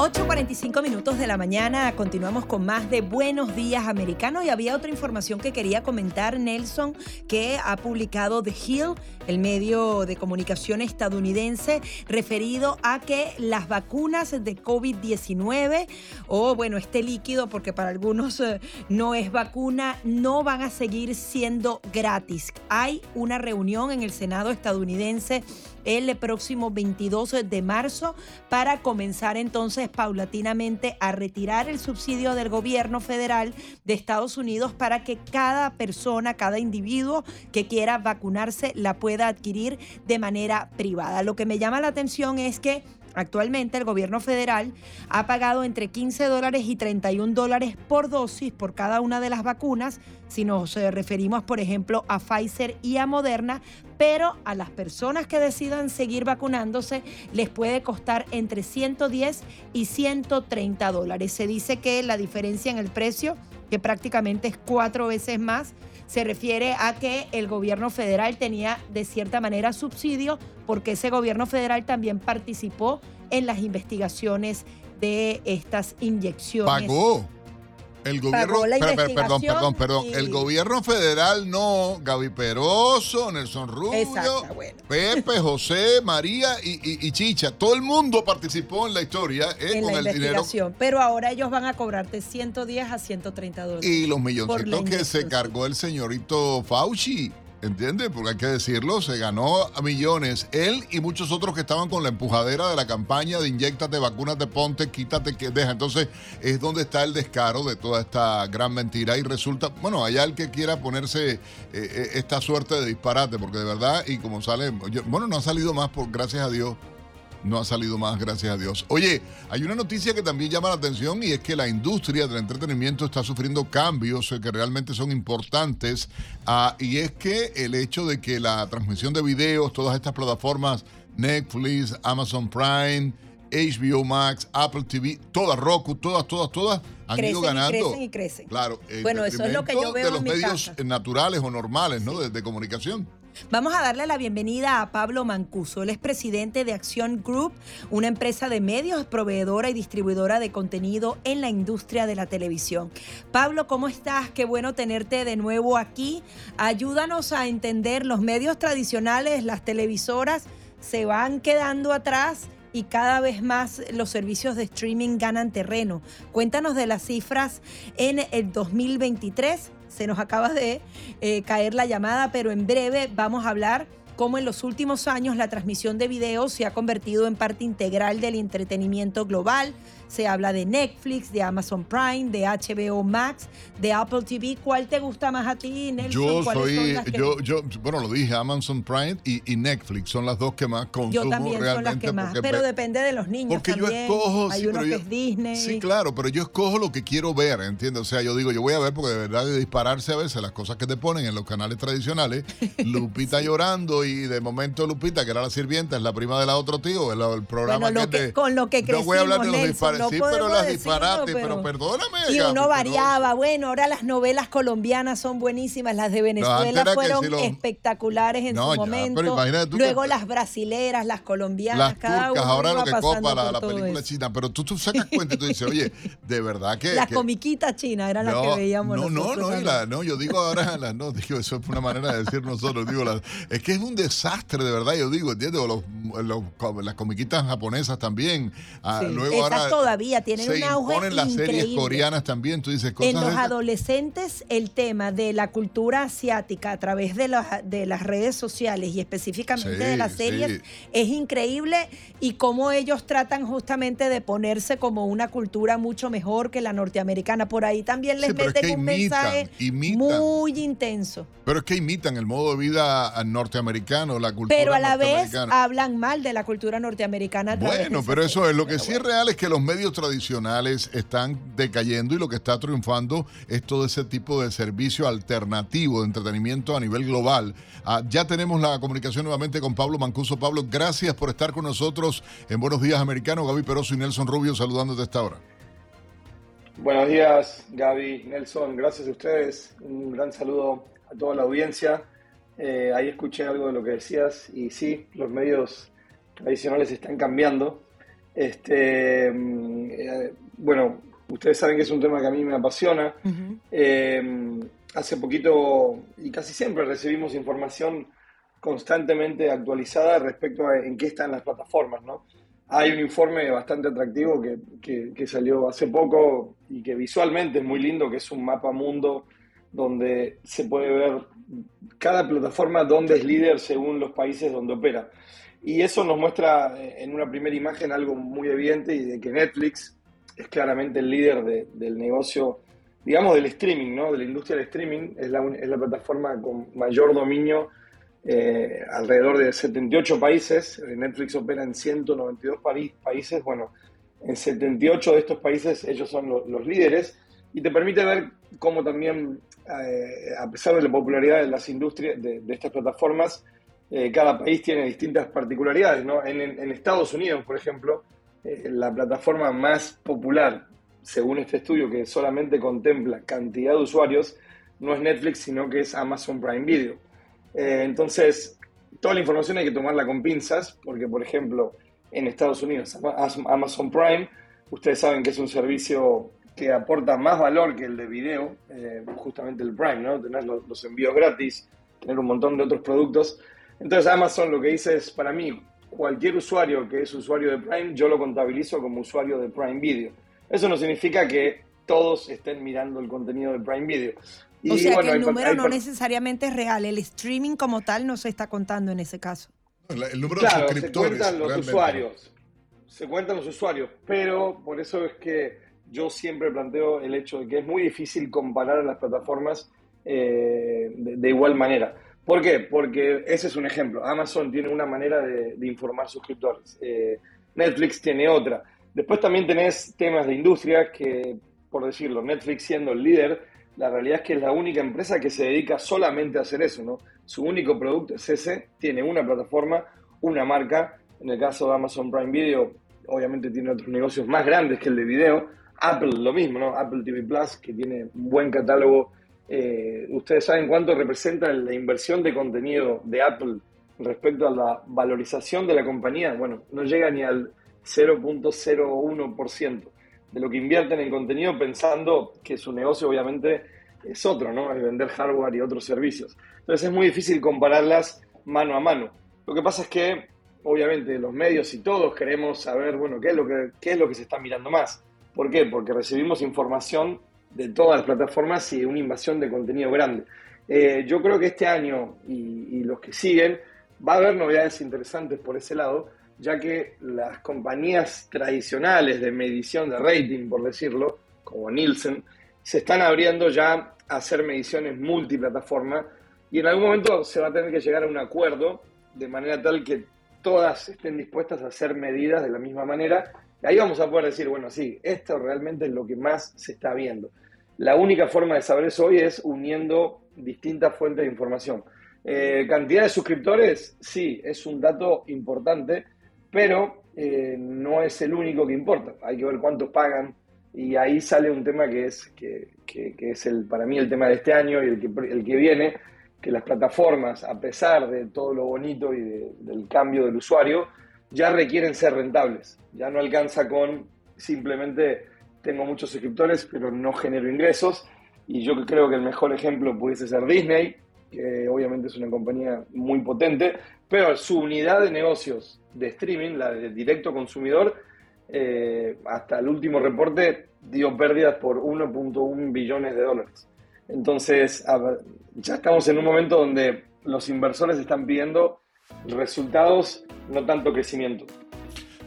8.45 minutos de la mañana, continuamos con más de Buenos Días Americano y había otra información que quería comentar Nelson que ha publicado The Hill, el medio de comunicación estadounidense, referido a que las vacunas de COVID-19 o bueno, este líquido, porque para algunos eh, no es vacuna, no van a seguir siendo gratis. Hay una reunión en el Senado estadounidense el próximo 22 de marzo para comenzar entonces paulatinamente a retirar el subsidio del gobierno federal de Estados Unidos para que cada persona, cada individuo que quiera vacunarse la pueda adquirir de manera privada. Lo que me llama la atención es que Actualmente el gobierno federal ha pagado entre 15 dólares y 31 dólares por dosis por cada una de las vacunas, si nos eh, referimos por ejemplo a Pfizer y a Moderna, pero a las personas que decidan seguir vacunándose les puede costar entre 110 y 130 dólares. Se dice que la diferencia en el precio, que prácticamente es cuatro veces más, se refiere a que el gobierno federal tenía de cierta manera subsidio porque ese gobierno federal también participó en las investigaciones de estas inyecciones. Pagó. El gobierno, perdón, perdón, perdón. y- El gobierno federal no, Gaby Peroso, Nelson Rubio, Exacto, bueno. Pepe, José, María y, y- y Chicha. Todo el mundo participó en la historia eh, en con la el dinero pero ahora ellos van a cobrarte 110 a 130 dólares. y los milloncitos que se cargó el señorito Fauci. ¿Entiendes? Porque hay que decirlo, se ganó a millones. Él y muchos otros que estaban con la empujadera de la campaña de inyectate, vacúnate, ponte, quítate, que deja. Entonces es donde está el descaro de toda esta gran mentira. Y resulta, bueno, allá el que quiera ponerse eh, eh, esta suerte de disparate, porque de verdad, y como sale, yo- bueno, no ha salido más, por gracias a Dios. No ha salido más, gracias a Dios. Oye, hay una noticia que también llama la atención y es que la industria del entretenimiento está sufriendo cambios que realmente son importantes. Ah, y es que el hecho de que la transmisión de videos, todas estas plataformas, Netflix, Amazon Prime, HBO Max, Apple TV, todas Roku, todas, todas, todas han ido ganando. Y crecen y crecen. Claro, bueno, eso es lo que yo veo de los en mi medios casa. naturales o normales, ¿no? De, de comunicación. Vamos a darle la bienvenida a Pablo Mancuso. Él es presidente de Acción Group, una empresa de medios, proveedora y distribuidora de contenido en la industria de la televisión. Pablo, ¿cómo estás? Qué bueno tenerte de nuevo aquí. Ayúdanos a entender los medios tradicionales, las televisoras se van quedando atrás y cada vez más los servicios de streaming ganan terreno. Cuéntanos de las cifras en el 2023. Se nos acaba de eh, caer la llamada, pero en breve vamos a hablar cómo en los últimos años la transmisión de videos se ha convertido en parte integral del entretenimiento global. Se habla de Netflix, de Amazon Prime, de HBO Max, de Apple TV. ¿Cuál te gusta más a ti, Nelson? Yo ¿Cuáles son soy, yo, yo, bueno, lo dije, Amazon Prime y, y Netflix son las dos que más consumo Yo también son las realmente. que más, porque pero me- depende de los niños Porque yo también. escojo, Hay sí, uno que yo- es Disney. Sí, claro, pero yo escojo lo que quiero ver, ¿entiendes? O sea, yo digo, yo voy a ver porque de verdad de dispararse a veces las cosas que te ponen en los canales tradicionales, Lupita llorando y de momento Lupita, que era la sirvienta, es la prima de la otro tío, el, el programa Bueno, lo que, que- de- con lo que No voy a hablar de los crecimos, Nelson, sí, no pero las disparates, pero, pero- perdóname. Y uno pero- variaba, bueno, ahora las novelas colombianas son buenísimas, las de Venezuela que fueron si los- espectaculares en No, su ya, momento. pero tú Luego que- las brasileras, las colombianas, las cada turcas, uno ahora iba lo que copa la, la película eso. china, pero tú, tú sacas cuenta y tú dices, oye, de verdad que... Las que- comiquitas chinas eran las no, que veíamos no, no, no, la- no, yo digo ahora, la- no, digo, eso es una manera de decir nosotros, digo, la- es que es un desastre, de verdad, yo digo, ¿entiendes? Los- los- las comiquitas japonesas también, ah, Sí, luego esas ahora todavía tienen se un auge imponen las series increíble. coreanas también, tú dices cosas En los esas. adolescentes, el tema de la cultura asiática a través de, las- de las redes sociales y específicamente Sí, de las sí. series es increíble y cómo ellos tratan justamente de ponerse como una cultura mucho mejor que la norteamericana. Por ahí también les Sí, pero es meten que un imitan, mensaje imitan. muy intenso. Pero es que imitan el modo de vida norteamericano, la cultura Pero a la vez hablan mal de la cultura norteamericana. Bueno, pero eso es. Lo que series. sí es real es que los medios tradicionales están decayendo y lo que está triunfando es todo ese tipo de servicio alternativo de entretenimiento a nivel global. Ah, ya tenemos la comunicación nuevamente con Pablo Mancuso. Pablo, gracias por estar con nosotros en Buenos Días Americanos. Gaby Peroso y Nelson Rubio saludándote a esta hora. Buenos días, Gaby, Nelson, gracias a ustedes. Un gran saludo a toda la audiencia. Eh, ahí escuché algo de lo que decías y sí, los medios tradicionales están cambiando. Este, mm, eh, bueno, ustedes saben que es un tema que a mí me apasiona. Eh, hace poquito y casi siempre recibimos información constantemente actualizada respecto a en qué están las plataformas, ¿no? Hay un informe bastante atractivo que, que- que salió hace poco y que visualmente es muy lindo, que es un mapa mundo donde se puede ver cada plataforma dónde es líder según los países donde opera. Y eso nos muestra eh, en una primera imagen algo muy evidente y de que Netflix es claramente el líder de- del negocio, digamos, del streaming, ¿no? De la industria del streaming. Es la, es la plataforma con mayor dominio eh, alrededor de 78 países. Eh, Netflix opera en 192 pari- países. Bueno, en 78 de estos países ellos son lo- los líderes y te permite ver cómo también, eh, a pesar de la popularidad de las industrias, de, de estas plataformas, eh, cada país tiene distintas particularidades. ¿no? En, Estados Unidos, por ejemplo, eh, la plataforma más popular, según este estudio que solamente contempla cantidad de usuarios, no es Netflix, sino que es Amazon Prime Video. Eh, entonces, toda la información hay que tomarla con pinzas, porque, por ejemplo, en Estados Unidos, Ama- Amazon Prime, ustedes saben que es un servicio que aporta más valor que el de video, justamente el Prime, ¿no? Tener los, los envíos gratis, tener un montón de otros productos. Entonces, Amazon lo que dice es, para mí, cualquier usuario que es usuario de Prime, yo lo contabilizo como usuario de Prime Video. Eso no significa que todos estén mirando el contenido de Prime Video. Y, o sea bueno, que el número hay no necesariamente es real, el streaming como tal no se está contando en ese caso. El número claro, de se suscriptores. cuentan los realmente. usuarios. Se cuentan los usuarios, pero por eso es que yo siempre planteo el hecho de que es muy difícil comparar a las plataformas eh, de, de igual manera. ¿Por qué? Porque ese es un ejemplo. Amazon tiene una manera de, informar suscriptores. Eh, Netflix tiene otra. Después también tenés temas de industria que, por decirlo, Netflix siendo el líder, la realidad es que es la única empresa que se dedica solamente a hacer eso, ¿no? Su único producto es ese, tiene una plataforma, una marca. En el caso de Amazon Prime Video, obviamente tiene otros negocios más grandes que el de video. Apple lo mismo, ¿no? Apple TV Plus, que tiene un buen catálogo. Eh, Ustedes saben cuánto representa la inversión de contenido de Apple respecto a la valorización de la compañía. Bueno, no llega ni al 0.01% de lo que invierten en contenido pensando que su negocio obviamente es otro, ¿no? Es vender hardware y otros servicios. Entonces es muy difícil compararlas mano a mano. Lo que pasa es que, obviamente, los medios y todos queremos saber, bueno, qué es lo que, qué es lo que se está mirando más. ¿Por qué? Porque recibimos información de todas las plataformas y una invasión de contenido grande. Eh, yo creo que este año y, y los que siguen va a haber novedades interesantes por ese lado, ya que las compañías tradicionales de medición de rating, por decirlo, como Nielsen, se están abriendo ya a hacer mediciones multiplataforma y en algún momento se va a tener que llegar a un acuerdo de manera tal que todas estén dispuestas a hacer medidas de la misma manera. Y ahí vamos a poder decir, bueno, sí, esto realmente es lo que más se está viendo. La única forma de saber eso hoy es uniendo distintas fuentes de información. Eh, cantidad de suscriptores, sí, es un dato importante, pero eh, no es el único que importa. Hay que ver cuántos pagan y ahí sale un tema que es, que, es el, para mí el tema de este año y el que, el que viene, que las plataformas, a pesar de todo lo bonito y del cambio del usuario, ya requieren ser rentables. Ya no alcanza con simplemente tengo muchos suscriptores, pero no genero ingresos. Y yo creo que el mejor ejemplo pudiese ser Disney, que obviamente es una compañía muy potente, pero su unidad de negocios de streaming, la de directo consumidor, eh, hasta el último reporte dio pérdidas por 1.1 billones de dólares. Entonces, ya estamos en un momento donde los inversores están pidiendo resultados, no tanto crecimiento.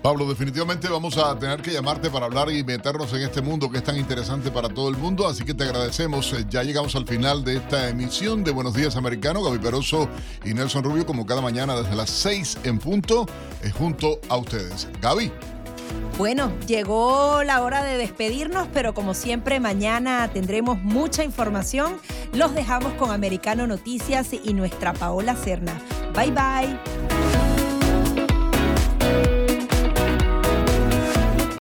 Pablo, definitivamente vamos a tener que llamarte para hablar y meternos en este mundo que es tan interesante para todo el mundo, así que te agradecemos. Eh, ya llegamos al final de esta emisión de Buenos Días Americano. Gaby Peroso y Nelson Rubio, como cada mañana desde las 6 en punto, eh, junto a ustedes. Gaby. Bueno, llegó la hora de despedirnos, pero como siempre mañana tendremos mucha información. Los dejamos con Americano Noticias y nuestra Paola Cerna. Bye bye.